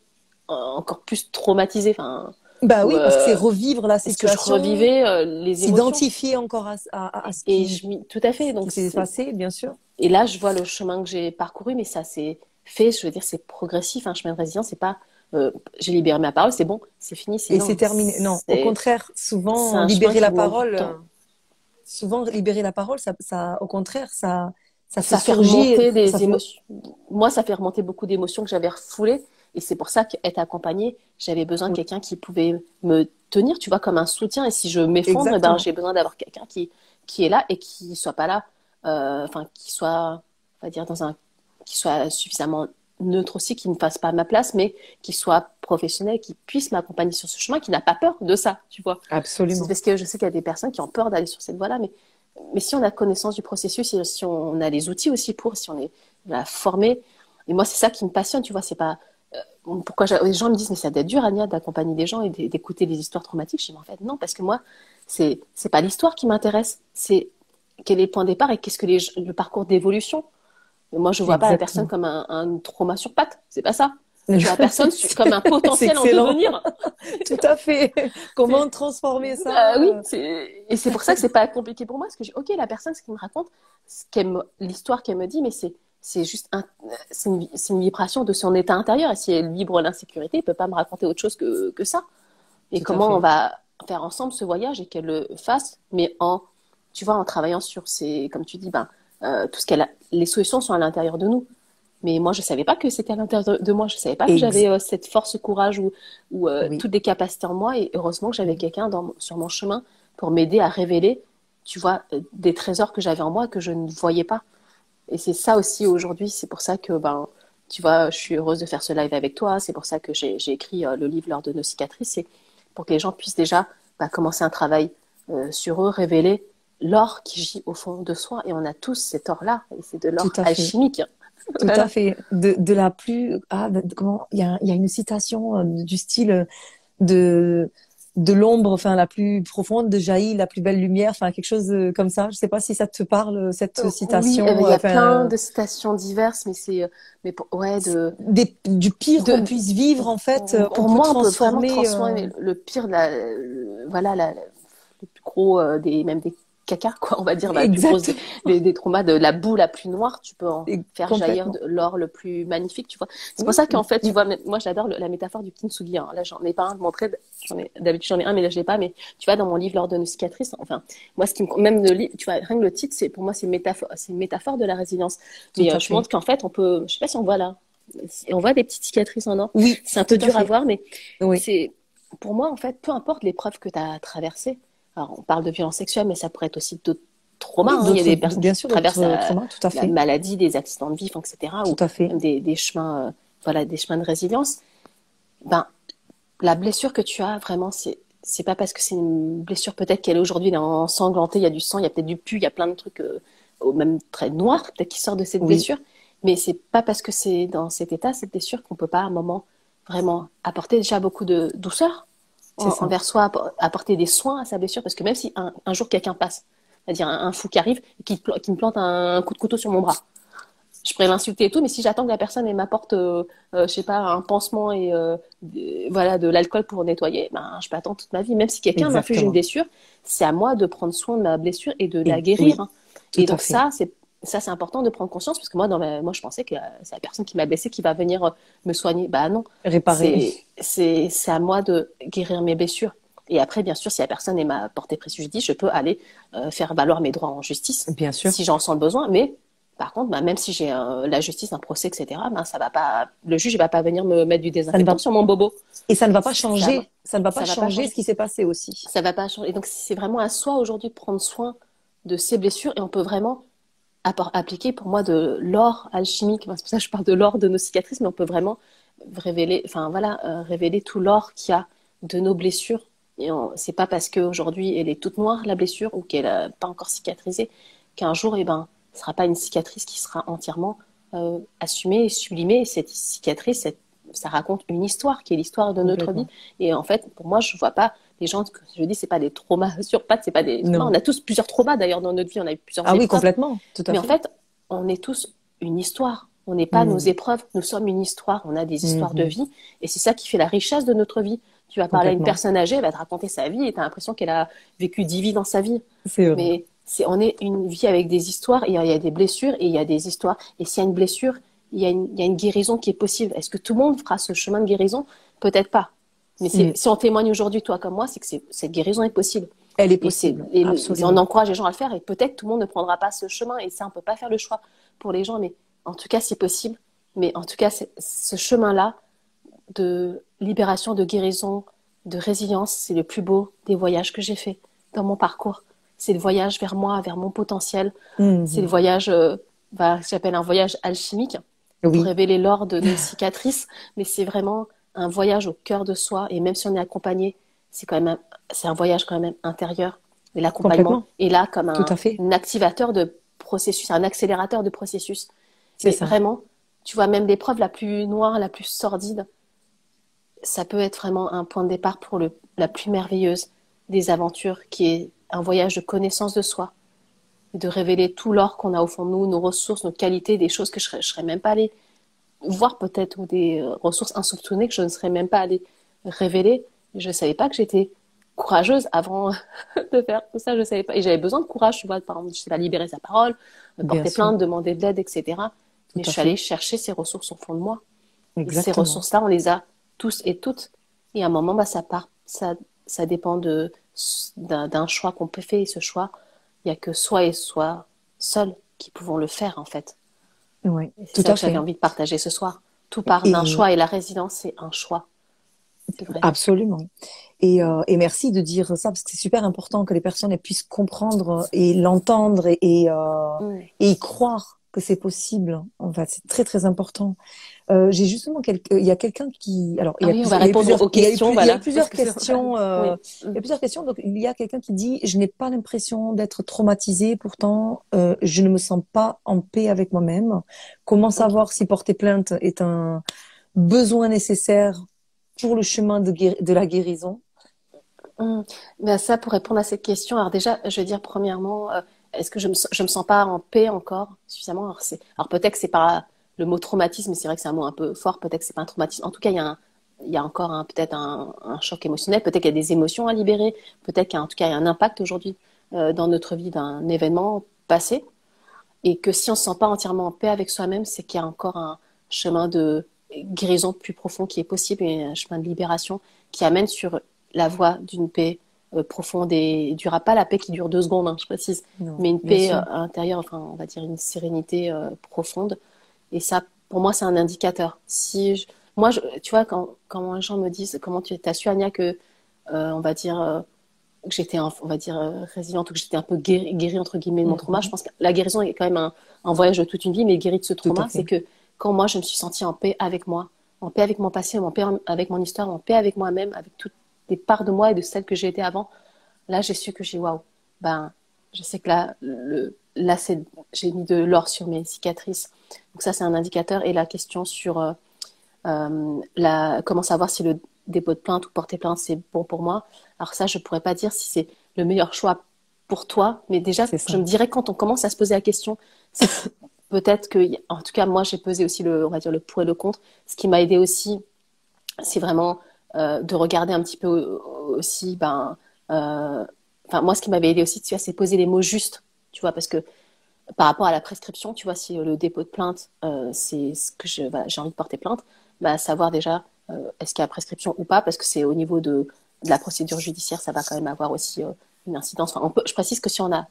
encore plus traumatisée. Enfin, bah oui, parce que c'est euh, revivre la situation. Que je revivais euh, les émotions. S'identifier encore à, à, à, ce qui, et je, tout à fait. Donc c'est passé, bien sûr. Et là, je vois le chemin que j'ai parcouru, mais ça c'est fait. Je veux dire, c'est progressif. Un chemin de résilience, c'est pas euh, j'ai libéré ma parole, c'est bon, c'est fini. Et c'est terminé. Non, au contraire, souvent libérer la parole, souvent libérer la parole, ça, ça, au contraire, ça, ça fait, ça remonter des émotions. Moi, ça fait remonter beaucoup d'émotions que j'avais refoulées et c'est pour ça qu'être accompagnée, j'avais besoin de mm. quelqu'un qui pouvait me tenir, tu vois, comme un soutien. Et si je m'effondre, eh ben, j'ai besoin d'avoir quelqu'un qui, qui est là et qui soit pas là, euh, enfin, qui soit, on va dire, dans un, qui soit suffisamment neutre aussi, qui ne fasse pas ma place, mais qui soit professionnel, qui puisse m'accompagner sur ce chemin, qui n'a pas peur de ça, tu vois. Absolument. Parce que je sais qu'il y a des personnes qui ont peur d'aller sur cette voie-là, mais, mais si on a connaissance du processus et si on a les outils aussi pour, si on est formé, et moi c'est ça qui me passionne, tu vois, c'est pas pourquoi les gens me disent mais ça doit être dur Ania d'accompagner des gens et d'écouter des histoires traumatiques. Je dis mais en fait non parce que moi c'est c'est pas l'histoire qui m'intéresse. C'est quel est le point de départ et qu'est-ce que les, le parcours d'évolution. Moi je vois pas la personne comme un, un trauma sur patte c'est pas ça. Je vois la <laughs> personne comme un potentiel en devenir. <laughs> Tout à fait. Comment transformer ça? Bah oui et c'est pour ça que c'est pas compliqué pour moi parce que ok la personne ce qu'il me raconte l'histoire qu'elle me dit mais c'est c'est juste un, c'est une, une, vibration de son état intérieur. Et si elle vibre l'insécurité, elle peut pas me raconter autre chose que, que ça. Et comment on va faire ensemble ce voyage et qu'elle le fasse, mais en, tu vois, en travaillant sur ces, comme tu dis, ben, euh, tout ce qu'elle a, les solutions sont à l'intérieur de nous. Mais moi, je savais pas que c'était à l'intérieur de moi. Je savais pas que j'avais euh, cette force, courage ou, ou euh, toutes les capacités en moi. Et heureusement que j'avais quelqu'un sur mon chemin pour m'aider à révéler, tu vois, des trésors que j'avais en moi que je ne voyais pas. Et c'est ça aussi aujourd'hui, c'est pour ça que ben, tu vois, je suis heureuse de faire ce live avec toi. C'est pour ça que j'ai écrit euh, le livre L'or de nos cicatrices. C'est pour que les gens puissent déjà bah, commencer un travail euh, sur eux, révéler l'or qui gît au fond de soi. Et on a tous cet or-là. Et c'est de l'or alchimique. Tout à fait. De, de la plus. Ah, comment Il y a, y a, une citation du style de de l'ombre, enfin la plus profonde, de jaillit la plus belle lumière, enfin quelque chose comme ça. Je sais pas si ça te parle cette euh, citation. Oui, il y a plein de citations diverses, mais c'est, euh, mais pour, ouais, de du pire qu'on puisse vivre en fait. Pour, moi, on peut vraiment transformer euh, le pire, la, voilà, la, le plus gros des même des caca, quoi, on va dire, la des, traumas de la boue la plus noire, tu peux en faire jaillir l'or le plus magnifique, tu vois. C'est pour ça qu'en fait, tu vois, moi j'adore la métaphore du kintsugi. Hein. Là, j'en ai pas un de montrer, d'habitude j'en ai un, mais là je l'ai pas. Mais tu vois, dans mon livre L'or de nos cicatrices, enfin, moi, ce qui me, même le, tu vois, rien que le titre, c'est pour moi c'est une métaphore, c'est une métaphore de la résilience. Mais euh, je montre qu'en fait, on peut, je sais pas si on voit là, on voit des petites cicatrices en or. Oui. C'est un peu dur à, voir, mais c'est pour moi en fait, peu importe l'épreuve que tu as traversée alors, on parle de violence sexuelle, mais ça pourrait être aussi d'autres traumas. Hein. Il y a des personnes qui traversent la, tout à fait. maladie, des accidents de vie, etc. Tout à fait. Des, des, chemins, euh, voilà, des chemins de résilience. Ben, la blessure que tu as, vraiment, c'est c'est pas parce que c'est une blessure peut-être qu'elle est aujourd'hui ensanglantée, il y a du sang, il y a peut-être du pu, il y a plein de trucs, euh, même très noirs, peut-être qui sortent de cette blessure. Mais c'est pas parce que c'est dans cet état, cette blessure, qu'on peut pas à un moment vraiment apporter déjà beaucoup de douceur envers soi, apporter des soins à sa blessure, parce que même si un, jour quelqu'un passe, c'est-à-dire un, fou qui arrive et qui, qui, me plante un, coup de couteau sur mon bras, je pourrais l'insulter et tout, mais si j'attends que la personne m'apporte, euh, euh, je sais pas, un pansement et euh, voilà de l'alcool pour nettoyer, ben je peux attendre toute ma vie. Même si quelqu'un m'inflige une blessure, c'est à moi de prendre soin de ma blessure et de la guérir. Hein. Et donc ça, c'est ça, c'est important de prendre conscience parce que moi, dans moi je pensais que c'est la personne qui m'a blessée qui va venir euh, me soigner. Bah non. Réparer. C'est à moi de guérir mes blessures. Et après, bien sûr, si la personne m'a porté préjudice, je peux aller euh, faire valoir mes droits en justice. Bien sûr. Si j'en sens le besoin. Mais par contre, bah, même si j'ai la justice, un procès, etc., bah, ça va pas, le juge ne va pas venir me mettre du désinfectant sur mon bobo. Et ça ne va pas changer. Ça, ne va pas changer ce qui s'est passé aussi. Ça va pas changer. Et donc, c'est vraiment à soi aujourd'hui de prendre soin de ses blessures et on peut vraiment appliquer pour moi de l'or alchimique. c'est pour ça que je parle de l'or de nos cicatrices, mais on peut vraiment révéler, enfin voilà, euh, révéler tout l'or qu'il y a de nos blessures. Et c'est pas parce qu'aujourd'hui elle est toute noire la blessure ou qu'elle n'a pas encore cicatrisé qu'un jour, eh ben, ce sera pas une cicatrice qui sera entièrement euh, assumée et sublimée. Et cette cicatrice, ça raconte une histoire qui est l'histoire de notre vie. Et en fait, pour moi, je vois pas les gens, je dis, c'est pas des traumas <laughs> sur pattes, c'est pas des. on a tous plusieurs traumas d'ailleurs dans notre vie, on a eu plusieurs. Ah oui, complètement, tout à Mais en fait, on est tous une histoire. On n'est pas nos mm. épreuves, nous sommes une histoire. On a des histoires de mm-hmm. vie, et c'est ça qui fait la richesse de notre vie. Tu vas parler à une personne âgée, elle va te raconter sa vie, et tu as l'impression qu'elle a vécu dix vies dans sa vie. C'est vrai. Mais c'est, on est une vie avec des histoires, et il y a des blessures, et il y a des histoires. Et s'il y a une blessure, il y a une, il y a une guérison qui est possible. Est-ce que tout le monde fera ce chemin de guérison? Peut-être pas. Mais mm. si on témoigne aujourd'hui, toi comme moi, c'est que cette guérison est possible. Elle est possible. Et, on encourage les gens à le faire. Et peut-être tout le monde ne prendra pas ce chemin. Et ça, on peut pas faire le choix pour les gens. Mais en tout cas, c'est possible. Mais en tout cas, ce chemin-là de libération, de guérison, de résilience, c'est le plus beau des voyages que j'ai fait dans mon parcours. C'est le voyage vers moi, vers mon potentiel. Mm-hmm. C'est le voyage, euh, bah, j'appelle un voyage alchimique pour révéler l'or de nos cicatrices. Mais c'est vraiment un voyage au cœur de soi, et même si on est accompagné, c'est quand même c'est un voyage quand même intérieur. Et l'accompagnement est là comme un, activateur de processus, un accélérateur de processus. C'est vraiment, tu vois, même l'épreuve la plus noire, la plus sordide, ça peut être vraiment un point de départ pour le, la plus merveilleuse des aventures, qui est un voyage de connaissance de soi, de révéler tout l'or qu'on a au fond de nous, nos ressources, nos qualités, des choses que je ne serais même pas allée voir peut-être des euh, ressources insoupçonnées que je ne serais même pas allée révéler. Je ne savais pas que j'étais courageuse avant <laughs> de faire tout ça. Je savais pas. Et j'avais besoin de courage, tu vois, par exemple, je sais pas, libérer sa parole, porter plainte, demander de l'aide, etc. Mais je suis allée chercher ces ressources au fond de moi. Et ces ressources-là, on les a tous et toutes. Et à un moment, bah, ça part. Ça, ça dépend de, d'un, choix qu'on peut faire. Et ce choix, il n'y a que soi et soi seul qui pouvons le faire, en fait. Oui, tout ça à que J'avais envie de partager ce soir. Tout part d'un choix et la résidence, c'est un choix. Absolument. Et, euh, et, merci de dire ça parce que c'est super important que les personnes puissent comprendre et l'entendre et, et, euh, et, y croire que c'est possible. En fait, c'est très très important. Euh, j'ai justement quelques, il y a quelqu'un qui, alors il y a, on va répondre aux questions. Il y a plusieurs questions. Euh, il y a plusieurs questions. Donc il y a quelqu'un qui dit, je n'ai pas l'impression d'être traumatisée, pourtant euh, je ne me sens pas en paix avec moi-même. Comment savoir si porter plainte est un besoin nécessaire pour le chemin de, de la guérison? Hum. Ben ça, pour répondre à cette question, alors déjà, je veux dire, premièrement, euh, est-ce que je me, me sens pas en paix encore suffisamment? Alors, peut-être que c'est pas le mot traumatisme, c'est vrai que c'est un mot un peu fort, peut-être que c'est pas un traumatisme. En tout cas, il y a, y a encore peut-être un, choc émotionnel, peut-être qu'il y a des émotions à libérer, peut-être qu'en tout cas, il y a un impact aujourd'hui euh, dans notre vie d'un événement passé. Et que si on se sent pas entièrement en paix avec soi-même, c'est qu'il y a encore un chemin de guérison plus profond qui est possible, et un chemin de libération qui amène sur la voie d'une paix profonde et durera pas la paix qui dure deux secondes, hein, je précise, mais une paix euh, intérieure, enfin on va dire une sérénité euh, profonde. Et ça, pour moi, c'est un indicateur. Si moi, tu vois, quand, quand les gens me disent comment tu as su Anya que, on va dire que j'étais, on va dire résiliente ou que j'étais un peu guérie, entre guillemets de mon trauma, je pense que la guérison est quand même un, un voyage de toute une vie, mais guérie de ce trauma, c'est que quand moi je me suis sentie en paix avec moi, en paix avec mon passé, en paix avec mon histoire, en paix avec moi-même, avec toute des parts de moi et de celles que j'ai été avant. Là, j'ai su que j'ai waouh. Ben, je sais que là, le, là, c'est, j'ai mis de l'or sur mes cicatrices. Donc ça, c'est un indicateur. Et la question sur euh, euh, la, comment savoir si le dépôt de plainte ou porter plainte, c'est bon pour moi. Alors ça, je pourrais pas dire si c'est le meilleur choix pour toi, mais déjà, je me dirais quand on commence à se poser la question, <laughs> peut-être que, en tout cas, moi, j'ai pesé aussi le, on va dire le pour et le contre. Ce qui m'a aidé aussi, c'est vraiment euh, de regarder un petit peu aussi, ben, euh, moi, ce qui m'avait aidé aussi, c'est poser les mots justes, tu vois, parce que par rapport à la prescription, tu vois, si le dépôt de plainte, euh, c'est ce que j'ai envie de porter plainte, bah, savoir déjà est-ce qu'il y a prescription ou pas, parce que c'est au niveau de, la procédure judiciaire, ça va quand même avoir aussi une incidence. Enfin, je précise que si on a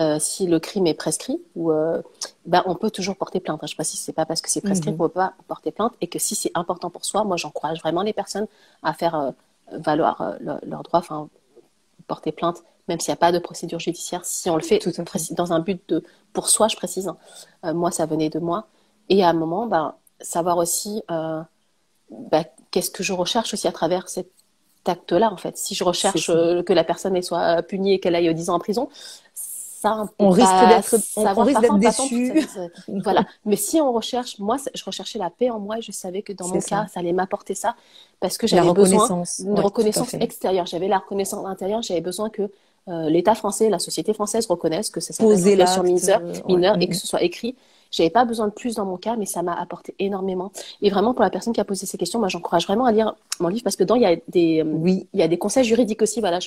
euh, si le crime est prescrit, ou, euh, ben, on peut toujours porter plainte. Je ne sais pas si c'est pas parce que c'est prescrit mhm. qu'on ne peut pas porter plainte, et que si c'est important pour soi, moi j'encourage vraiment les personnes à faire euh, valoir leurs droits, enfin porter plainte, même s'il n'y a pas de procédure judiciaire, si on le fait dans un but de pour soi, je précise. Hein. moi, ça venait de moi, et à un moment, ben, savoir aussi ben, qu'est-ce que je recherche aussi à travers cet acte-là, en fait. Si je recherche que la personne soit punie et qu'elle aille 10 ans en prison, on, risque d'être, on, risque d'être déçu. <laughs> voilà. Mais si on recherche, moi, je recherchais la paix en moi et je savais que dans mon cas, ça allait m'apporter ça parce que j'avais besoin d'une reconnaissance extérieure. J'avais la reconnaissance intérieure, j'avais besoin que euh, l'État français, la société française reconnaisse que c'est une sur mineur, mineur et que ce soit écrit. J'avais pas besoin de plus dans mon cas, mais ça m'a apporté énormément. Et vraiment, pour la personne qui a posé ces questions, moi, j'encourage vraiment à lire mon livre parce que dedans, il y a des, oui. il y a des conseils juridiques aussi. Voilà,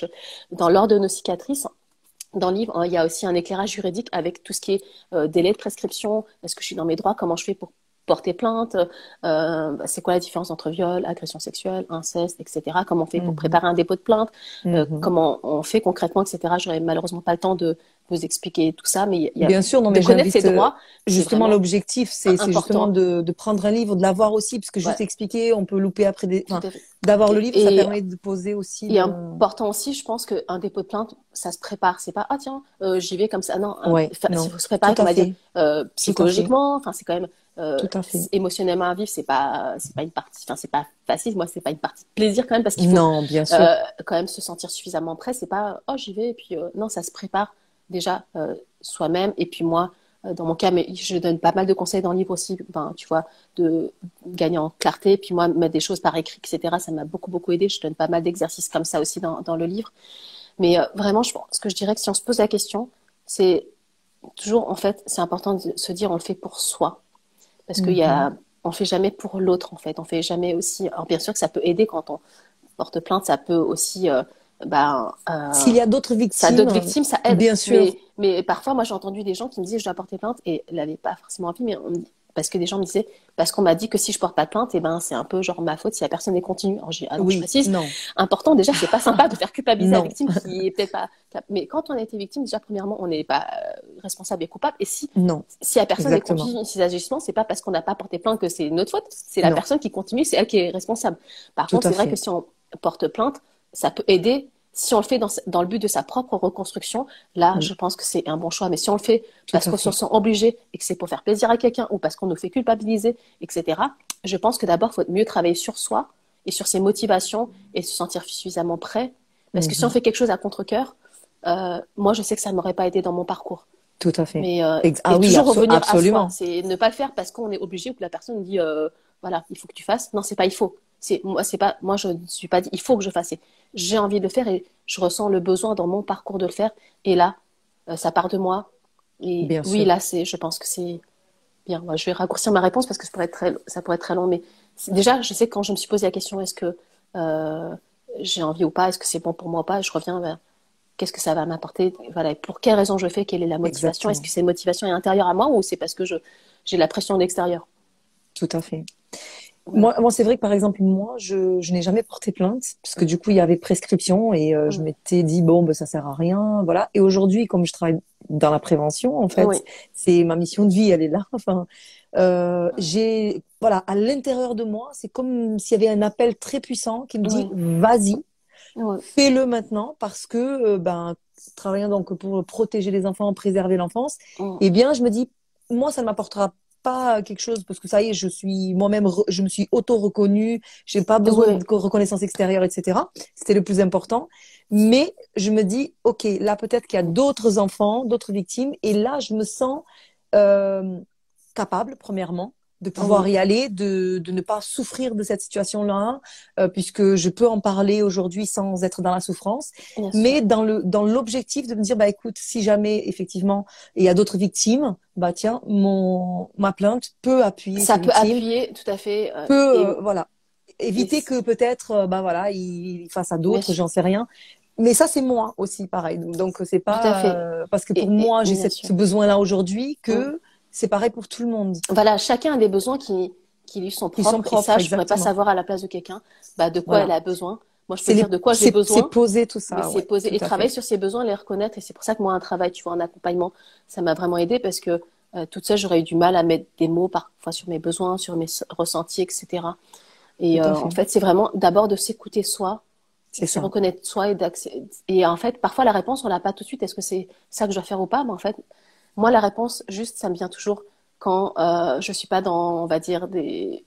dans l'ordre de nos cicatrices, dans le livre, il y a aussi un éclairage juridique avec tout ce qui est euh, délai de prescription. Est-ce que je suis dans mes droits? Comment je fais pour porter plainte? Euh, C'est quoi la différence entre viol, agression sexuelle, inceste, etc. Comment on fait pour mhm. préparer un dépôt de plainte? Euh, mhm. Comment on fait concrètement, etc. J'aurais malheureusement pas le temps de vous expliquer tout ça, mais il y a bien sûr, non, mais de connaître ses droits. Justement, l'objectif, c'est justement de, de, prendre un livre, de l'avoir aussi, parce que juste expliquer, on peut louper après des. D'avoir le livre, ça permet de poser aussi. Et important aussi, je pense qu'un dépôt de plainte, ça se prépare. C'est pas ah tiens, euh, j'y vais comme ça. Non, ouais, il faut se préparer, on va dire, euh, psychologiquement. Enfin, c'est quand même. Euh, Tout à fait. émotionnellement à vivre, c'est pas, c'est pas une partie, enfin, c'est pas facile. Moi, c'est pas une partie de plaisir quand même parce qu'il faut non, bien sûr. Euh, quand même se sentir suffisamment prêt. C'est pas, oh, j'y vais, et puis, euh, non, ça se prépare déjà euh, soi-même. Et puis moi, euh, dans mon cas, mais je donne pas mal de conseils dans le livre aussi, ben, tu vois, de gagner en clarté. Puis moi, mettre des choses par écrit, etc., ça m'a beaucoup, beaucoup aidé. Je donne pas mal d'exercices comme ça aussi dans, dans le livre. Mais euh, vraiment, je, ce que je dirais que si on se pose la question, c'est toujours, en fait, c'est important de se dire, on le fait pour soi. Parce qu'il y a, mm-hmm. on fait jamais pour l'autre, en fait. On fait jamais aussi. Alors, bien sûr que ça peut aider quand on porte plainte, ça peut aussi ben, euh, s'il y a d'autres victimes, ça d'autres victimes, ça aide. Bien sûr. Mais, mais parfois, moi, j'ai entendu des gens qui me disaient je dois porter plainte et elle n'avait pas forcément envie, mais on, parce que des gens me disaient parce qu'on m'a dit que si je porte pas de plainte, et eh ben c'est un peu genre ma faute si la personne est continue. Alors, j'ai, alors oui, je précise, non. important déjà, c'est pas sympa de faire culpabiliser la victime qui est peut-être pas. Mais quand on a été victime, déjà premièrement, on n'est pas euh, responsable et coupable. Et si non. si la personne est continue ses agissements, c'est pas parce qu'on n'a pas porté plainte que c'est notre faute. C'est la personne qui continue, c'est elle qui est responsable. Par contre, c'est vrai que si on porte plainte, ça peut aider Si on le fait dans, dans le but de sa propre reconstruction, là, Mm. je pense que c'est un bon choix. Mais si on le fait parce qu'on se sent obligé et que c'est pour faire plaisir à quelqu'un ou parce qu'on nous fait culpabiliser, etc., je pense que d'abord, il faut mieux travailler sur soi et sur ses motivations et se sentir suffisamment prêt. Parce que si on fait quelque chose à contre-cœur, euh, moi, je sais que ça ne m'aurait pas aidé dans mon parcours. Tout à fait. Mais euh, ah oui, toujours revenir absolument. à soi. C'est ne pas le faire parce qu'on est obligé ou que la personne dit euh, voilà, il faut que tu fasses. Non, c'est pas il faut. C'est moi, c'est pas moi. Je ne suis pas dit il faut que je fasse. J'ai envie de le faire et je ressens le besoin dans mon parcours de le faire. Et là, euh, ça part de moi. Et Bien oui, sûr. là, c'est. Je pense que c'est bien. Moi, je vais raccourcir ma réponse parce que ça pourrait être très, ça pourrait être très long. Mais déjà, je sais que quand je me suis posé la question, est-ce que euh, j'ai envie ou pas, est-ce que c'est bon pour moi ou pas, je reviens vers qu'est-ce que ça va m'apporter, voilà, et pour quelles raisons je fais, quelle est la motivation, est-ce que cette motivation est intérieure à moi ou c'est parce que je j'ai la pression de l'extérieur. Tout à fait. Moi, moi c'est vrai que par exemple, moi, je, je n'ai jamais porté plainte, parce que du coup, il y avait prescription et euh, je m'étais dit, bon, ben, ça sert à rien. Voilà. Et aujourd'hui, comme je travaille dans la prévention, en fait, c'est ma mission de vie, elle est là. <laughs> Enfin, euh, j'ai, voilà, à l'intérieur de moi, c'est comme s'il y avait un appel très puissant qui me dit, vas-y, fais-le maintenant, parce que, euh, ben, travaillant donc pour protéger les enfants, préserver l'enfance, eh bien, je me dis, moi, ça ne m'apportera pas quelque chose parce que ça y est, je suis moi-même, je me suis auto-reconnue, j'ai pas besoin Ouais. de reconnaissance extérieure, etc. C'était le plus important. Mais je me dis, ok, là peut-être qu'il y a d'autres enfants, d'autres victimes, et là je me sens euh, capable, premièrement, de pouvoir Oui. y aller, de, de ne pas souffrir de cette situation-là, euh, puisque je peux en parler aujourd'hui sans être dans la souffrance Bien sûr. mais dans le dans l'objectif de me dire bah écoute si jamais effectivement il y a d'autres victimes bah tiens mon ma plainte peut appuyer ça peut victimes, appuyer tout à fait. euh, peut et- euh, voilà éviter et- que peut-être euh, bah voilà il, il fasse à d'autres j'en sais rien mais ça c'est moi aussi pareil donc c'est pas Tout à fait. euh, parce que pour et- moi j'ai ce besoin là aujourd'hui que c'est pareil pour tout le monde Voilà, chacun a des besoins qui, qui lui sont propres. sont propres, et ça, je ne pourrais pas savoir à la place de quelqu'un bah, de quoi Voilà. elle a besoin. Moi, je peux dire les- de quoi j'ai besoin. c'est poser tout ça ouais, c'est poser tout et travailler fait. sur ses besoins, les reconnaître. Et c'est pour ça que moi, un travail, tu vois, un accompagnement, ça m'a vraiment aidé parce que euh, toute seule, j'aurais eu du mal à mettre des mots parfois sur mes besoins, sur mes ressentis, etc. Et euh, fait. en fait, c'est vraiment d'abord de s'écouter soi, c'est se reconnaître soi et Et en fait, parfois, la réponse, on l'a pas tout de suite. Est-ce que c'est ça que je dois faire ou pas? Mais en fait, moi, la réponse, juste, ça me vient toujours quand euh, je suis pas dans, on va dire, des,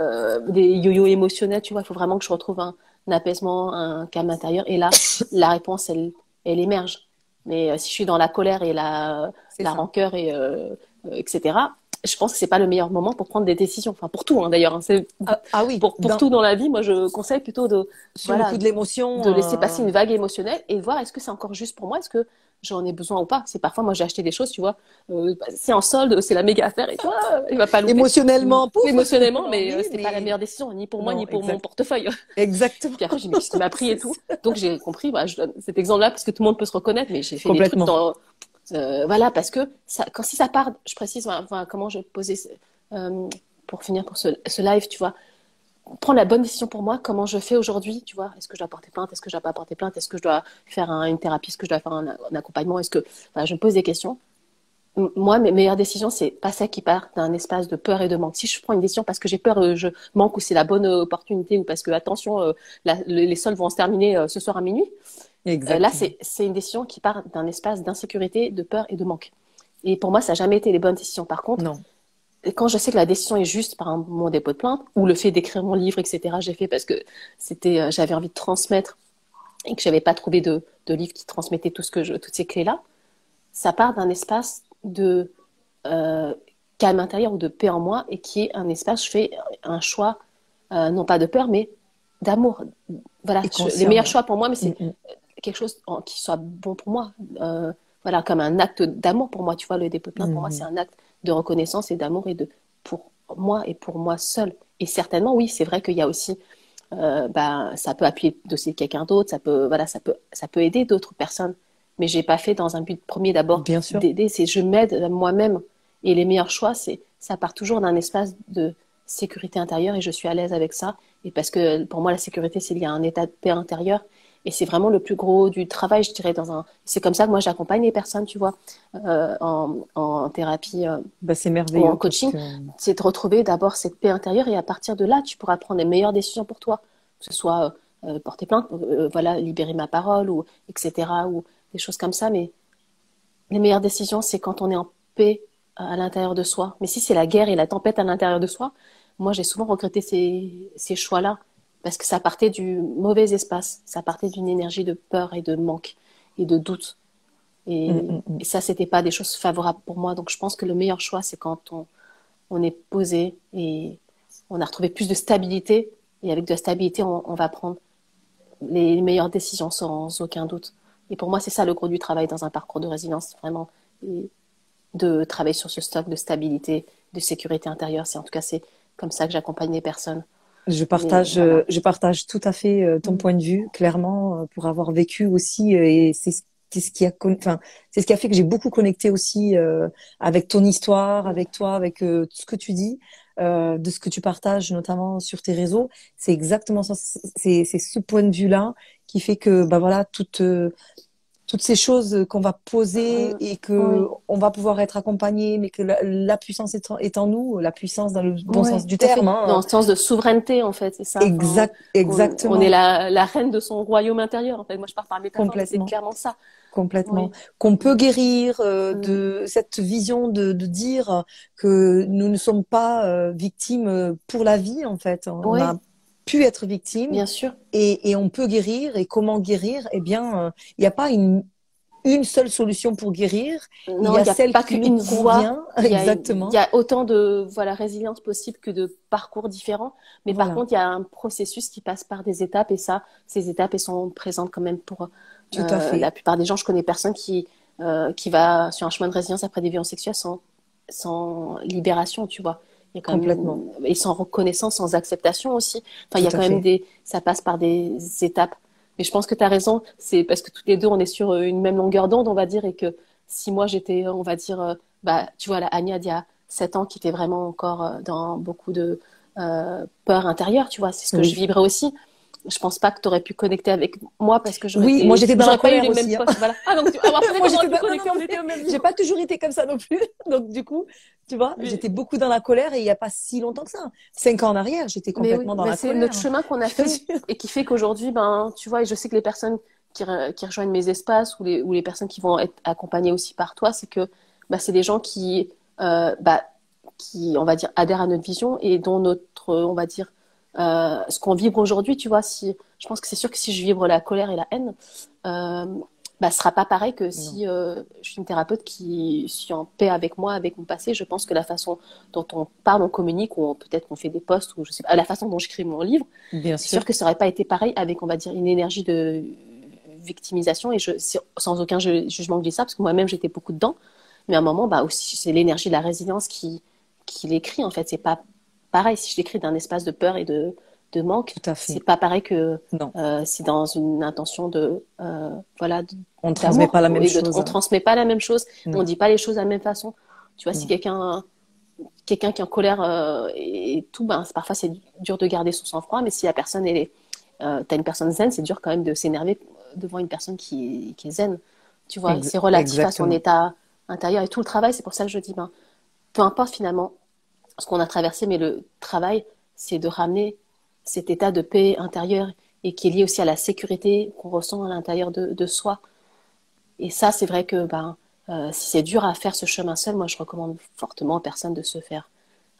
euh, des yo-yo émotionnels, tu vois. Il faut vraiment que je retrouve un, un apaisement, un calme intérieur. Et là, <laughs> la réponse, elle, elle émerge. Mais euh, si je suis dans la colère et la, la ça. rancœur et euh, etc., je pense que c'est pas le meilleur moment pour prendre des décisions. Enfin, pour tout, hein, d'ailleurs. hein. Ah, ah oui pour, pour dans- tout dans la vie. Moi, je conseille plutôt de sur voilà, le coup de l'émotion de laisser passer une vague émotionnelle et voir est-ce que c'est encore juste pour moi, est-ce que j'en ai besoin ou pas. C'est parfois, moi, j'ai acheté des choses, tu vois, euh, c'est en solde, c'est la méga affaire et toi, il va pas louper. émotionnellement pouf. émotionnellement, mais euh, c'était pas la meilleure décision, ni pour moi, Non, ni pour exact. mon portefeuille. <laughs> exactement Puis après, j'ai dit, m'a pris et <laughs> tout. Donc, j'ai compris, voilà, je donne cet exemple-là parce que tout le monde peut se reconnaître, mais j'ai fait des trucs Complètement. dans, euh, voilà, parce que ça, quand si ça part, je précise, enfin, comment je posais, euh, pour finir pour ce, ce live, tu vois, prendre la bonne décision pour moi, comment je fais aujourd'hui, tu vois, est-ce que je dois porter plainte, est-ce que je dois pas porter plainte, est-ce que je dois faire un- une thérapie, est-ce que je dois faire un, un accompagnement, est-ce que, je me pose des questions. M- Moi, mes meilleures décisions, c'est pas celles qui partent d'un espace de peur et de manque. Si je prends une décision parce que j'ai peur, euh, je manque ou c'est la bonne opportunité ou parce que, attention, euh, la- les soldes vont se terminer euh, ce soir à minuit, euh, là, c'est c'est une décision qui part d'un espace d'insécurité, de peur et de manque. Et pour moi, ça n'a jamais été les bonnes décisions. Par contre, non et quand je sais que la décision est juste, par exemple, mon dépôt de plainte, ou le fait d'écrire mon livre, etc., j'ai fait parce que c'était, euh, j'avais envie de transmettre et que j'avais pas trouvé de, de livre qui transmettait tout ce que je, toutes ces clés-là, ça part d'un espace de euh, calme intérieur ou de paix en moi et qui est un espace, je fais un choix, euh, non pas de peur, mais d'amour. Voilà, je- les meilleurs choix pour moi, mais c'est Mm, mm. quelque chose en- qui soit bon pour moi. Euh, voilà, comme un acte d'amour pour moi. Tu vois, le dépôt de plainte, pour moi, Mhm. c'est un acte de reconnaissance et d'amour et de pour moi et pour moi seul. Et certainement, oui, c'est vrai qu'il y a aussi, euh, bah, ça peut appuyer le dossier de quelqu'un d'autre, ça peut, voilà, ça peut, ça peut aider d'autres personnes. Mais j'ai pas fait dans un but premier d'abord Bien sûr. d'aider. C'est je m'aide moi-même. Et les meilleurs choix, c'est ça part toujours d'un espace de sécurité intérieure et je suis à l'aise avec ça. Et parce que pour moi, la sécurité, c'est lié à un état de paix intérieure. Et c'est vraiment le plus gros du travail, je dirais, dans un. C'est comme ça que moi j'accompagne les personnes, tu vois, euh, en, en thérapie, euh, Bah, c'est merveilleux. Ou en coaching. que- c'est de retrouver d'abord cette paix intérieure et à partir de là, tu pourras prendre les meilleures décisions pour toi. Que ce soit euh, porter plainte, voilà, libérer ma parole, ou etc., ou des choses comme ça. Mais les meilleures décisions, c'est quand on est en paix à l'intérieur de soi. Mais si c'est la guerre et la tempête à l'intérieur de soi, moi j'ai souvent regretté ces, ces choix-là parce que ça partait du mauvais espace, ça partait d'une énergie de peur et de manque et de doute. Et, mm, mm, mm. et ça, c'était pas des choses favorables pour moi. Donc je pense que le meilleur choix, c'est quand on, on est posé et on a retrouvé plus de stabilité. Et avec de la stabilité, on, on va prendre les meilleures décisions sans aucun doute. Et pour moi, c'est ça le gros du travail dans un parcours de résilience, vraiment, et de travailler sur ce stock de stabilité, de sécurité intérieure. C'est en tout cas c'est comme ça que j'accompagne les personnes. Je partage, euh, je partage tout à fait euh, ton mm. point de vue, clairement, euh, pour avoir vécu aussi, et c'est ce qui a, enfin, c'est ce qui a fait que j'ai beaucoup connecté aussi avec ton histoire, avec toi, avec tout ce que tu dis, de ce que tu partages, notamment sur tes réseaux. C'est exactement ça. C'est ce point de vue-là qui fait que, bah voilà, toute toutes ces choses qu'on va poser et que on va pouvoir être accompagné, mais que la, puissance est en, nous, la puissance dans le bon sens du terme. Hein. Dans le sens de souveraineté, en fait, c'est ça. Exact, exactement. On, est la, la, reine de son royaume intérieur, en fait. Moi, je pars par mes c'est clairement ça. Complètement. Qu'on peut guérir euh, mm. de cette vision de, de, dire que nous ne sommes pas euh, victimes pour la vie, en fait. On a pu être victime. Bien sûr. Et, et on peut guérir. Et comment guérir? Eh bien, euh, il n'y a pas une, une seule solution pour guérir. Non, il y a, celle pas qu'une voie. Exactement. Il y a autant de voilà résilience possible que de parcours différents. Mais par contre, il y a un processus qui passe par des étapes et ça, ces étapes, elles sont présentes quand même pour Tout à euh, fait. la plupart des gens. Je connais personne qui euh, qui va sur un chemin de résilience après des violences sexuelles sans sans libération, tu vois. Il y a quand Complètement. Même, et sans reconnaissance, sans acceptation aussi. Enfin, il y a quand même des, ça passe par des étapes. Mais je pense que tu as raison. C'est parce que toutes les deux, on est sur une même longueur d'onde, on va dire, et que si moi j'étais, on va dire, euh, bah, tu vois, la Anya d'il y a 7 ans qui était vraiment encore euh, dans beaucoup de euh, peur intérieure, tu vois, c'est ce que je vibrais aussi je pense pas que tu aurais pu connecter avec moi parce que je oui moi j'étais dans la colère pas eu les aussi, mêmes hein. voilà. ah donc tu... après, <laughs> moi j'étais j'ai pas toujours été comme ça non plus. <laughs> Donc du coup tu vois j'étais beaucoup dans la colère et il y a pas si longtemps que ça. Cinq ans en arrière j'étais complètement dans la colère. c'est notre chemin qu'on a <laughs> fait et qui fait qu'aujourd'hui ben tu vois et je sais que les personnes qui, qui rejoignent mes espaces ou les ou les personnes qui vont être accompagnées aussi par toi c'est que bah, c'est des gens qui euh, bah qui on va dire adhèrent à notre vision et dont notre on va dire euh, ce qu'on vibre aujourd'hui, tu vois, si je pense que c'est sûr que si je vibre la colère et la haine, euh, bah, ce sera pas pareil que si euh, je suis une thérapeute qui suis en paix avec moi, avec mon passé. Je pense que la façon dont on parle, on communique, ou peut-être qu'on fait des posts, ou je sais pas, la façon dont j'écris mon livre, c'est sûr. que ça aurait pas été pareil avec, on va dire, une énergie de victimisation. Et je, sans aucun jugement de ça, parce que moi-même j'étais beaucoup dedans. Mais à un moment, bah aussi, c'est l'énergie de la résilience qui, qui l'écrit. En fait, c'est pas pareil, si je l'écris d'un espace de peur et de, de manque, c'est pas pareil que euh, si dans une intention de euh, voilà. on transmet pas la même chose. on transmet pas la même chose. On dit pas les choses de la même façon. Tu vois, si quelqu'un quelqu'un qui est en colère euh, et, tout, ben parfois c'est dur de garder son sang-froid, mais si la personne est, euh, t'as une personne zen, c'est dur quand même de s'énerver devant une personne qui, qui est zen. Tu vois, c'est relatif à son état intérieur et tout le travail. C'est pour ça que je dis, ben, peu importe finalement ce qu'on a traversé, mais le travail, c'est de ramener cet état de paix intérieure et qui est lié aussi à la sécurité qu'on ressent à l'intérieur de, soi. Et ça, c'est vrai que ben, euh, si c'est dur à faire ce chemin seul, moi, je recommande fortement aux personnes de se faire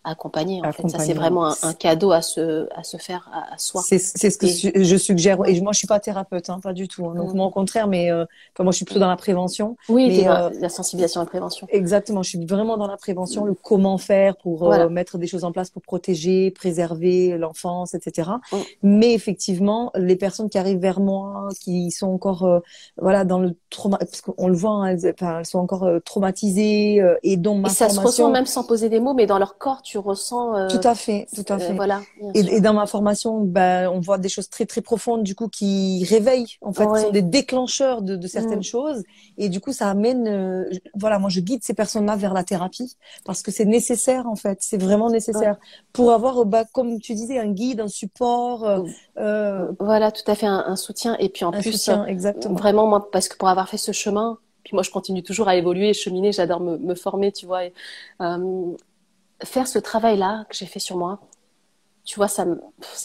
accompagner. En fait, ça c'est vraiment un, cadeau à se à se faire à, soi. C'est ce que je suggère. Et moi, je suis pas thérapeute, hein, pas du tout. Hein. Donc, mm. moi, au contraire, mais euh, moi, je suis plutôt dans la prévention. Oui, mais, euh, la sensibilisation et la prévention. Exactement. Je suis vraiment dans la prévention, le comment faire pour euh, mettre des choses en place pour protéger, préserver l'enfance, etc. Mm. Mais effectivement, les personnes qui arrivent vers moi, qui sont encore euh, voilà dans le trauma, parce qu'on le voit, hein, elles, elles, sont encore traumatisées et dont ma et ça se ressent même sans poser des mots, mais dans leur corps, tu ressens. Euh, tout à fait, tout à fait. voilà. Et, dans ma formation, ben, on voit des choses très très profondes du coup qui réveillent, en fait, qui sont des déclencheurs de, certaines mm. choses. Et du coup, ça amène, euh, voilà, moi je guide ces personnes-là vers la thérapie parce que c'est nécessaire en fait, c'est vraiment nécessaire pour avoir, bah, comme tu disais, un guide, un support. Euh, voilà, tout à fait, un, soutien. Et puis en plus, soutien, exactement. vraiment moi, parce que pour avoir fait ce chemin, puis moi je continue toujours à évoluer, cheminer, j'adore me, me, former, tu vois. Et, faire ce travail-là que j'ai fait sur moi, tu vois, ça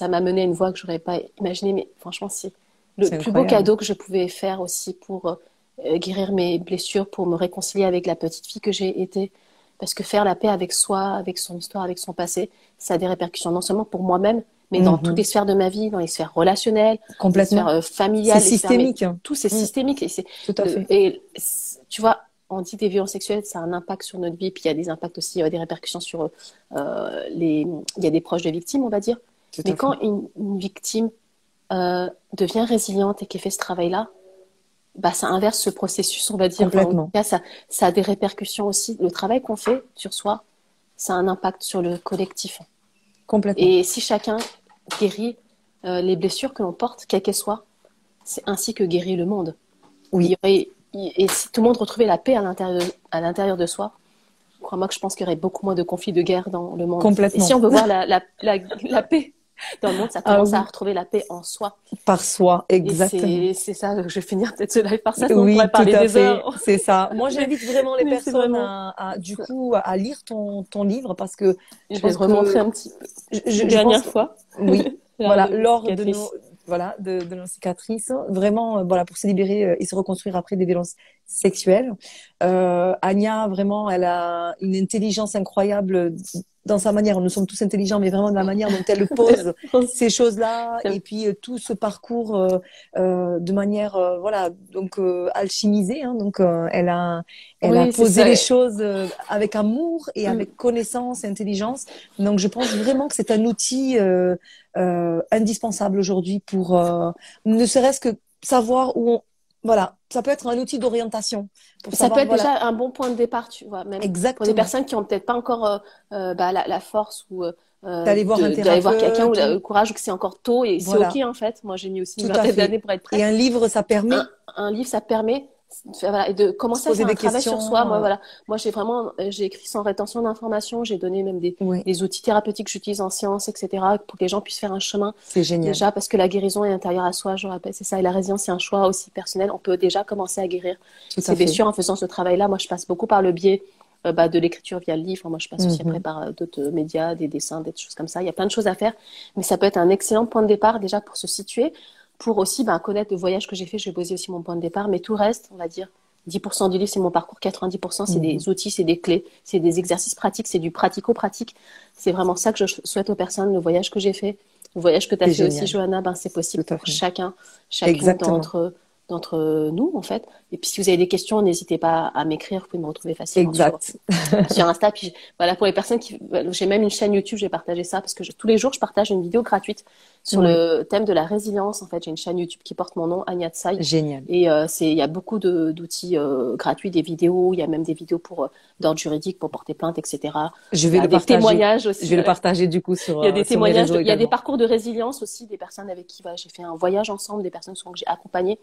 m'a mené à une voie que j'aurais pas imaginé. Mais franchement, c'est le plus beau cadeau que je pouvais faire aussi pour euh, guérir mes blessures, pour me réconcilier avec la petite fille que j'ai été. Parce que faire la paix avec soi, avec son histoire, avec son passé, ça a des répercussions non seulement pour moi-même, mais dans mhm. toutes les sphères de ma vie, dans les sphères relationnelles, Complètement. les sphères euh, familiales. C'est systémique. tout, c'est mm. systémique. Et Tout à fait. Et tu vois, on dit des violences sexuelles, ça a un impact sur notre vie, puis il y a des impacts aussi, des répercussions sur euh, les. Il y a des proches de victimes, on va dire. Mais quand une, victime euh, devient résiliente et qu'elle fait ce travail-là, bah, ça inverse ce processus, on va dire. Complètement. ça, ça a des répercussions aussi. Le travail qu'on fait sur soi, ça a un impact sur le collectif. Complètement. Et si chacun guérit euh, les blessures que l'on porte, quelles qu'elles soient, c'est ainsi que guérit le monde. Oui. Et si tout le monde retrouvait la paix à l'intérieur à l'intérieur de soi, crois-moi que je pense qu'il y aurait beaucoup moins de conflits de guerre dans le monde. Complètement. Et si on veut voir la, la, la paix dans le monde, ça ah commence à retrouver la paix en soi. Par soi, exactement. C'est ça, je vais finir peut-être ce live par ça, oui, on pourrait parler des heures. C'est ça. <laughs> Moi, j'invite vraiment les personnes À, du coup, à lire ton, ton livre parce que je, vais te remontrer un petit peu. Je, dernière fois. Oui. <laughs> voilà, lors de nos, voilà, de, de nos cicatrices, vraiment, euh, voilà, pour se libérer euh, et se reconstruire après des violences sexuelles. Euh, Anya, vraiment, elle a une intelligence incroyable dans sa manière, nous sommes tous intelligents, mais vraiment de la manière dont elle <laughs> pose ces choses-là, et puis euh, tout ce parcours euh, euh, de manière, euh, voilà, donc alchimisée. Hein, donc elle a, elle a posé les choses avec amour et mm. avec connaissance et intelligence. Donc je pense vraiment que c'est un outil indispensable aujourd'hui pour ne serait-ce que savoir où on, voilà, ça peut être un outil d'orientation. Ça peut être déjà un bon point de départ, tu vois, même Exactement. pour des personnes qui ont peut-être pas encore euh, euh bah, la, la, force ou euh, d'aller voir, un voir quelqu'un ou le courage ou que c'est encore tôt et c'est ok en fait. Moi, j'ai mis aussi une vingtaine d'années pour être prête. Et un livre, ça permet. un livre, ça permet voilà, et de commencer à faire un travail sur soi. Moi, voilà, moi j'ai vraiment, euh, j'ai écrit sans rétention d'informations, j'ai donné même des, des outils thérapeutiques que j'utilise en sciences, etc., pour que les gens puissent faire un chemin. C'est génial. Déjà, parce que la guérison est intérieure à soi, je rappelle, c'est ça, et la résilience, c'est un choix aussi personnel. On peut déjà commencer à guérir C'est bien sûr en faisant ce travail-là. Moi, je passe beaucoup par le biais euh, bah, de l'écriture via le livre. Moi, je passe aussi mhm. après par euh, d'autres médias, des dessins, des choses comme ça. Il y a plein de choses à faire, mais ça peut être un excellent point de départ déjà pour se situer, pour aussi bah, connaître le voyage que j'ai fait. Je vais poser aussi mon point de départ, mais tout reste, on va dire, 10% du livre, c'est mon parcours, 90%, c'est des mhm. outils, c'est des clés, c'est des exercices pratiques, c'est du pratico-pratique. C'est vraiment ça que je souhaite aux personnes, le voyage que j'ai fait, le voyage que tu as fait aussi, Johanna, ben, c'est possible pour chacun, chacun d'entre d'entre nous, en fait. Et puis, si vous avez des questions, n'hésitez pas à m'écrire. Vous pouvez me retrouver facilement Sur, <laughs> sur, Insta. Puis, voilà, pour les personnes qui, j'ai même une chaîne YouTube, j'ai partagé ça parce que tous les jours, je partage une vidéo gratuite sur le thème de la résilience. En fait, j'ai une chaîne YouTube qui porte mon nom, Anya Tsai. Génial. Et euh, c'est, il y a beaucoup d'outils euh, gratuits, des vidéos. Il y a même des vidéos pour euh, d'ordre juridique pour porter plainte, etc. Je vais il y a le des partager. témoignages aussi. Je vais le partager du coup sur. Il y a des témoignages. il y a des parcours de résilience aussi, des personnes avec qui j'ai fait un voyage ensemble, des personnes que j'ai accompagnées.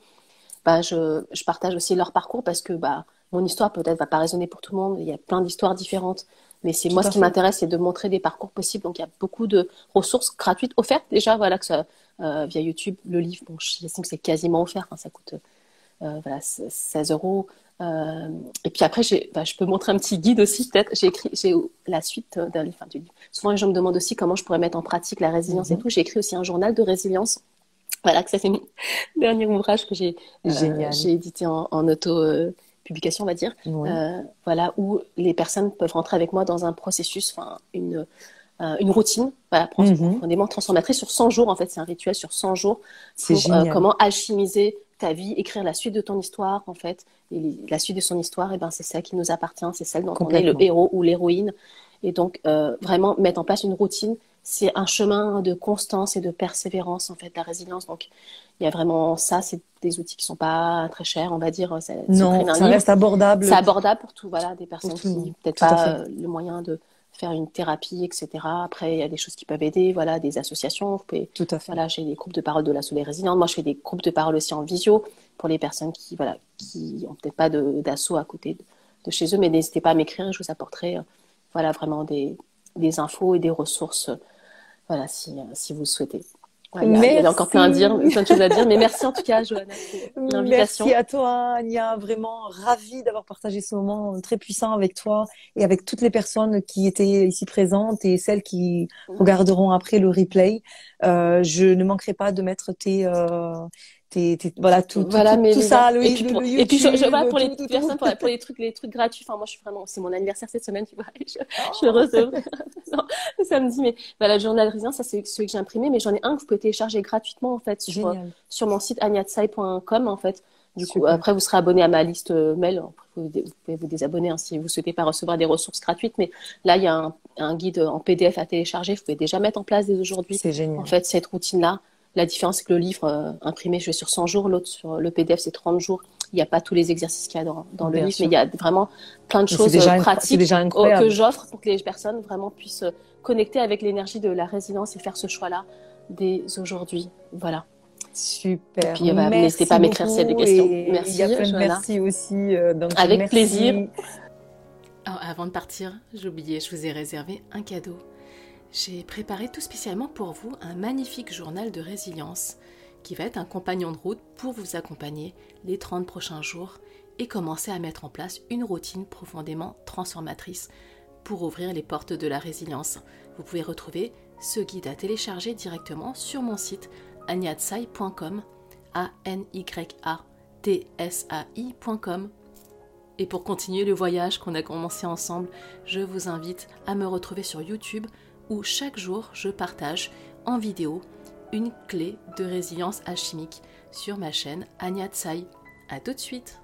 Bah, je, je, partage aussi leur parcours parce que bah, mon histoire peut-être va pas résonner pour tout le monde. Il y a plein d'histoires différentes. Mais c'est moi ce qui m'intéresse, c'est de montrer des parcours possibles. Donc il y a beaucoup de ressources gratuites offertes déjà, voilà, que ça, euh, via YouTube, le livre. Bon, j'estime que c'est quasiment offert. Hein, ça coûte euh, voilà 16 euros. Euh, et puis après, bah, je peux montrer un petit guide aussi peut-être. J'ai écrit, j'ai la suite d'un livre. Enfin, souvent les gens me demandent aussi comment je pourrais mettre en pratique la résilience et mhm. tout. J'ai écrit aussi un journal de résilience voilà, que ça c'est mon <laughs> dernier ouvrage que j'ai euh, édité en, auto euh, publication, on va dire. Euh, voilà, où les personnes peuvent rentrer avec moi dans un processus, enfin une une routine, voilà, profondément mhm. transformatrice sur 100 jours. En fait, c'est un rituel sur 100 jours pour comment alchimiser ta vie, écrire la suite de ton histoire, en fait. Et la suite de son histoire, et eh ben, c'est celle qui nous appartient, c'est celle dont on est le héros ou l'héroïne. Et donc, vraiment mettre en place une routine c'est un chemin de constance et de persévérance, en fait, la résilience. Donc, il y a vraiment ça, c'est des outils qui sont pas très chers, on va dire. Non, ça reste abordable. C'est abordable pour tout, voilà, des personnes qui n'ont peut-être pas le moyen de faire une thérapie, etc. Après, il y a des choses qui peuvent aider, voilà, des associations. Vous pouvez, tout à fait. Voilà, j'ai des groupes de parole de la Soleil Résiliente. Moi, je fais des groupes de parole aussi en visio pour les personnes qui, voilà, qui ont peut-être pas d'assaut à côté de, chez eux, mais n'hésitez pas à m'écrire, je vous apporterai, euh, voilà, vraiment des, des infos et des ressources voilà, si, euh, si vous souhaitez. il, y a, encore plein, à dire, plein de choses à dire, mais merci en tout cas, Johanna, pour <laughs> l'invitation. Merci à toi, Ania. Vraiment ravie d'avoir partagé ce moment très puissant avec toi et avec toutes les personnes qui étaient ici présentes et celles qui regarderont après le replay. Euh, je ne manquerai pas de mettre tes, euh, voilà tout, voilà, tout, mais tout ça et puis, pour, et puis je, je vois pour les personnes pour, pour, les trucs les trucs gratuits enfin moi je suis vraiment c'est mon anniversaire cette semaine tu vois <laughs> je, je suis heureuse. <laughs> Non, samedi mais voilà le journal résilience ça c'est celui que j'ai imprimé mais j'en ai un que vous pouvez télécharger gratuitement en fait sur, sur mon site agnatsai.com en fait. Du coup après vous serez abonné à ma liste euh, mail. Vous, pouvez vous désabonner hein, si vous souhaitez pas recevoir des ressources gratuites mais là il y a un, un guide en PDF à télécharger. Vous pouvez déjà mettre en place dès aujourd'hui c'est génial. en fait cette routine là la différence, c'est que le livre euh, imprimé, je vais sur 100 jours, l'autre sur le PDF, c'est 30 jours. Il n'y a pas tous les exercices qu'il y a dans, dans le livre, mais il y a vraiment plein de choses euh, pratiques que j'offre pour que les personnes vraiment puissent euh, connecter avec l'énergie de la résilience et faire ce choix-là dès aujourd'hui. Voilà. Super. Et puis, bah, n'hésitez pas à m'écrire s'il y a des questions. Merci. Il merci aussi. donc, avec plaisir. avant de partir, j'ai oublié, je vous ai réservé un cadeau j'ai préparé tout spécialement pour vous un magnifique journal de résilience qui va être un compagnon de route pour vous accompagner les 30 prochains jours et commencer à mettre en place une routine profondément transformatrice pour ouvrir les portes de la résilience. Vous pouvez retrouver ce guide à télécharger directement sur mon site agnatsai.com a n y a t s a i.com. Et pour continuer le voyage qu'on a commencé ensemble, je vous invite à me retrouver sur YouTube où chaque jour je partage en vidéo une clé de résilience alchimique sur ma chaîne Tsai. A tout de suite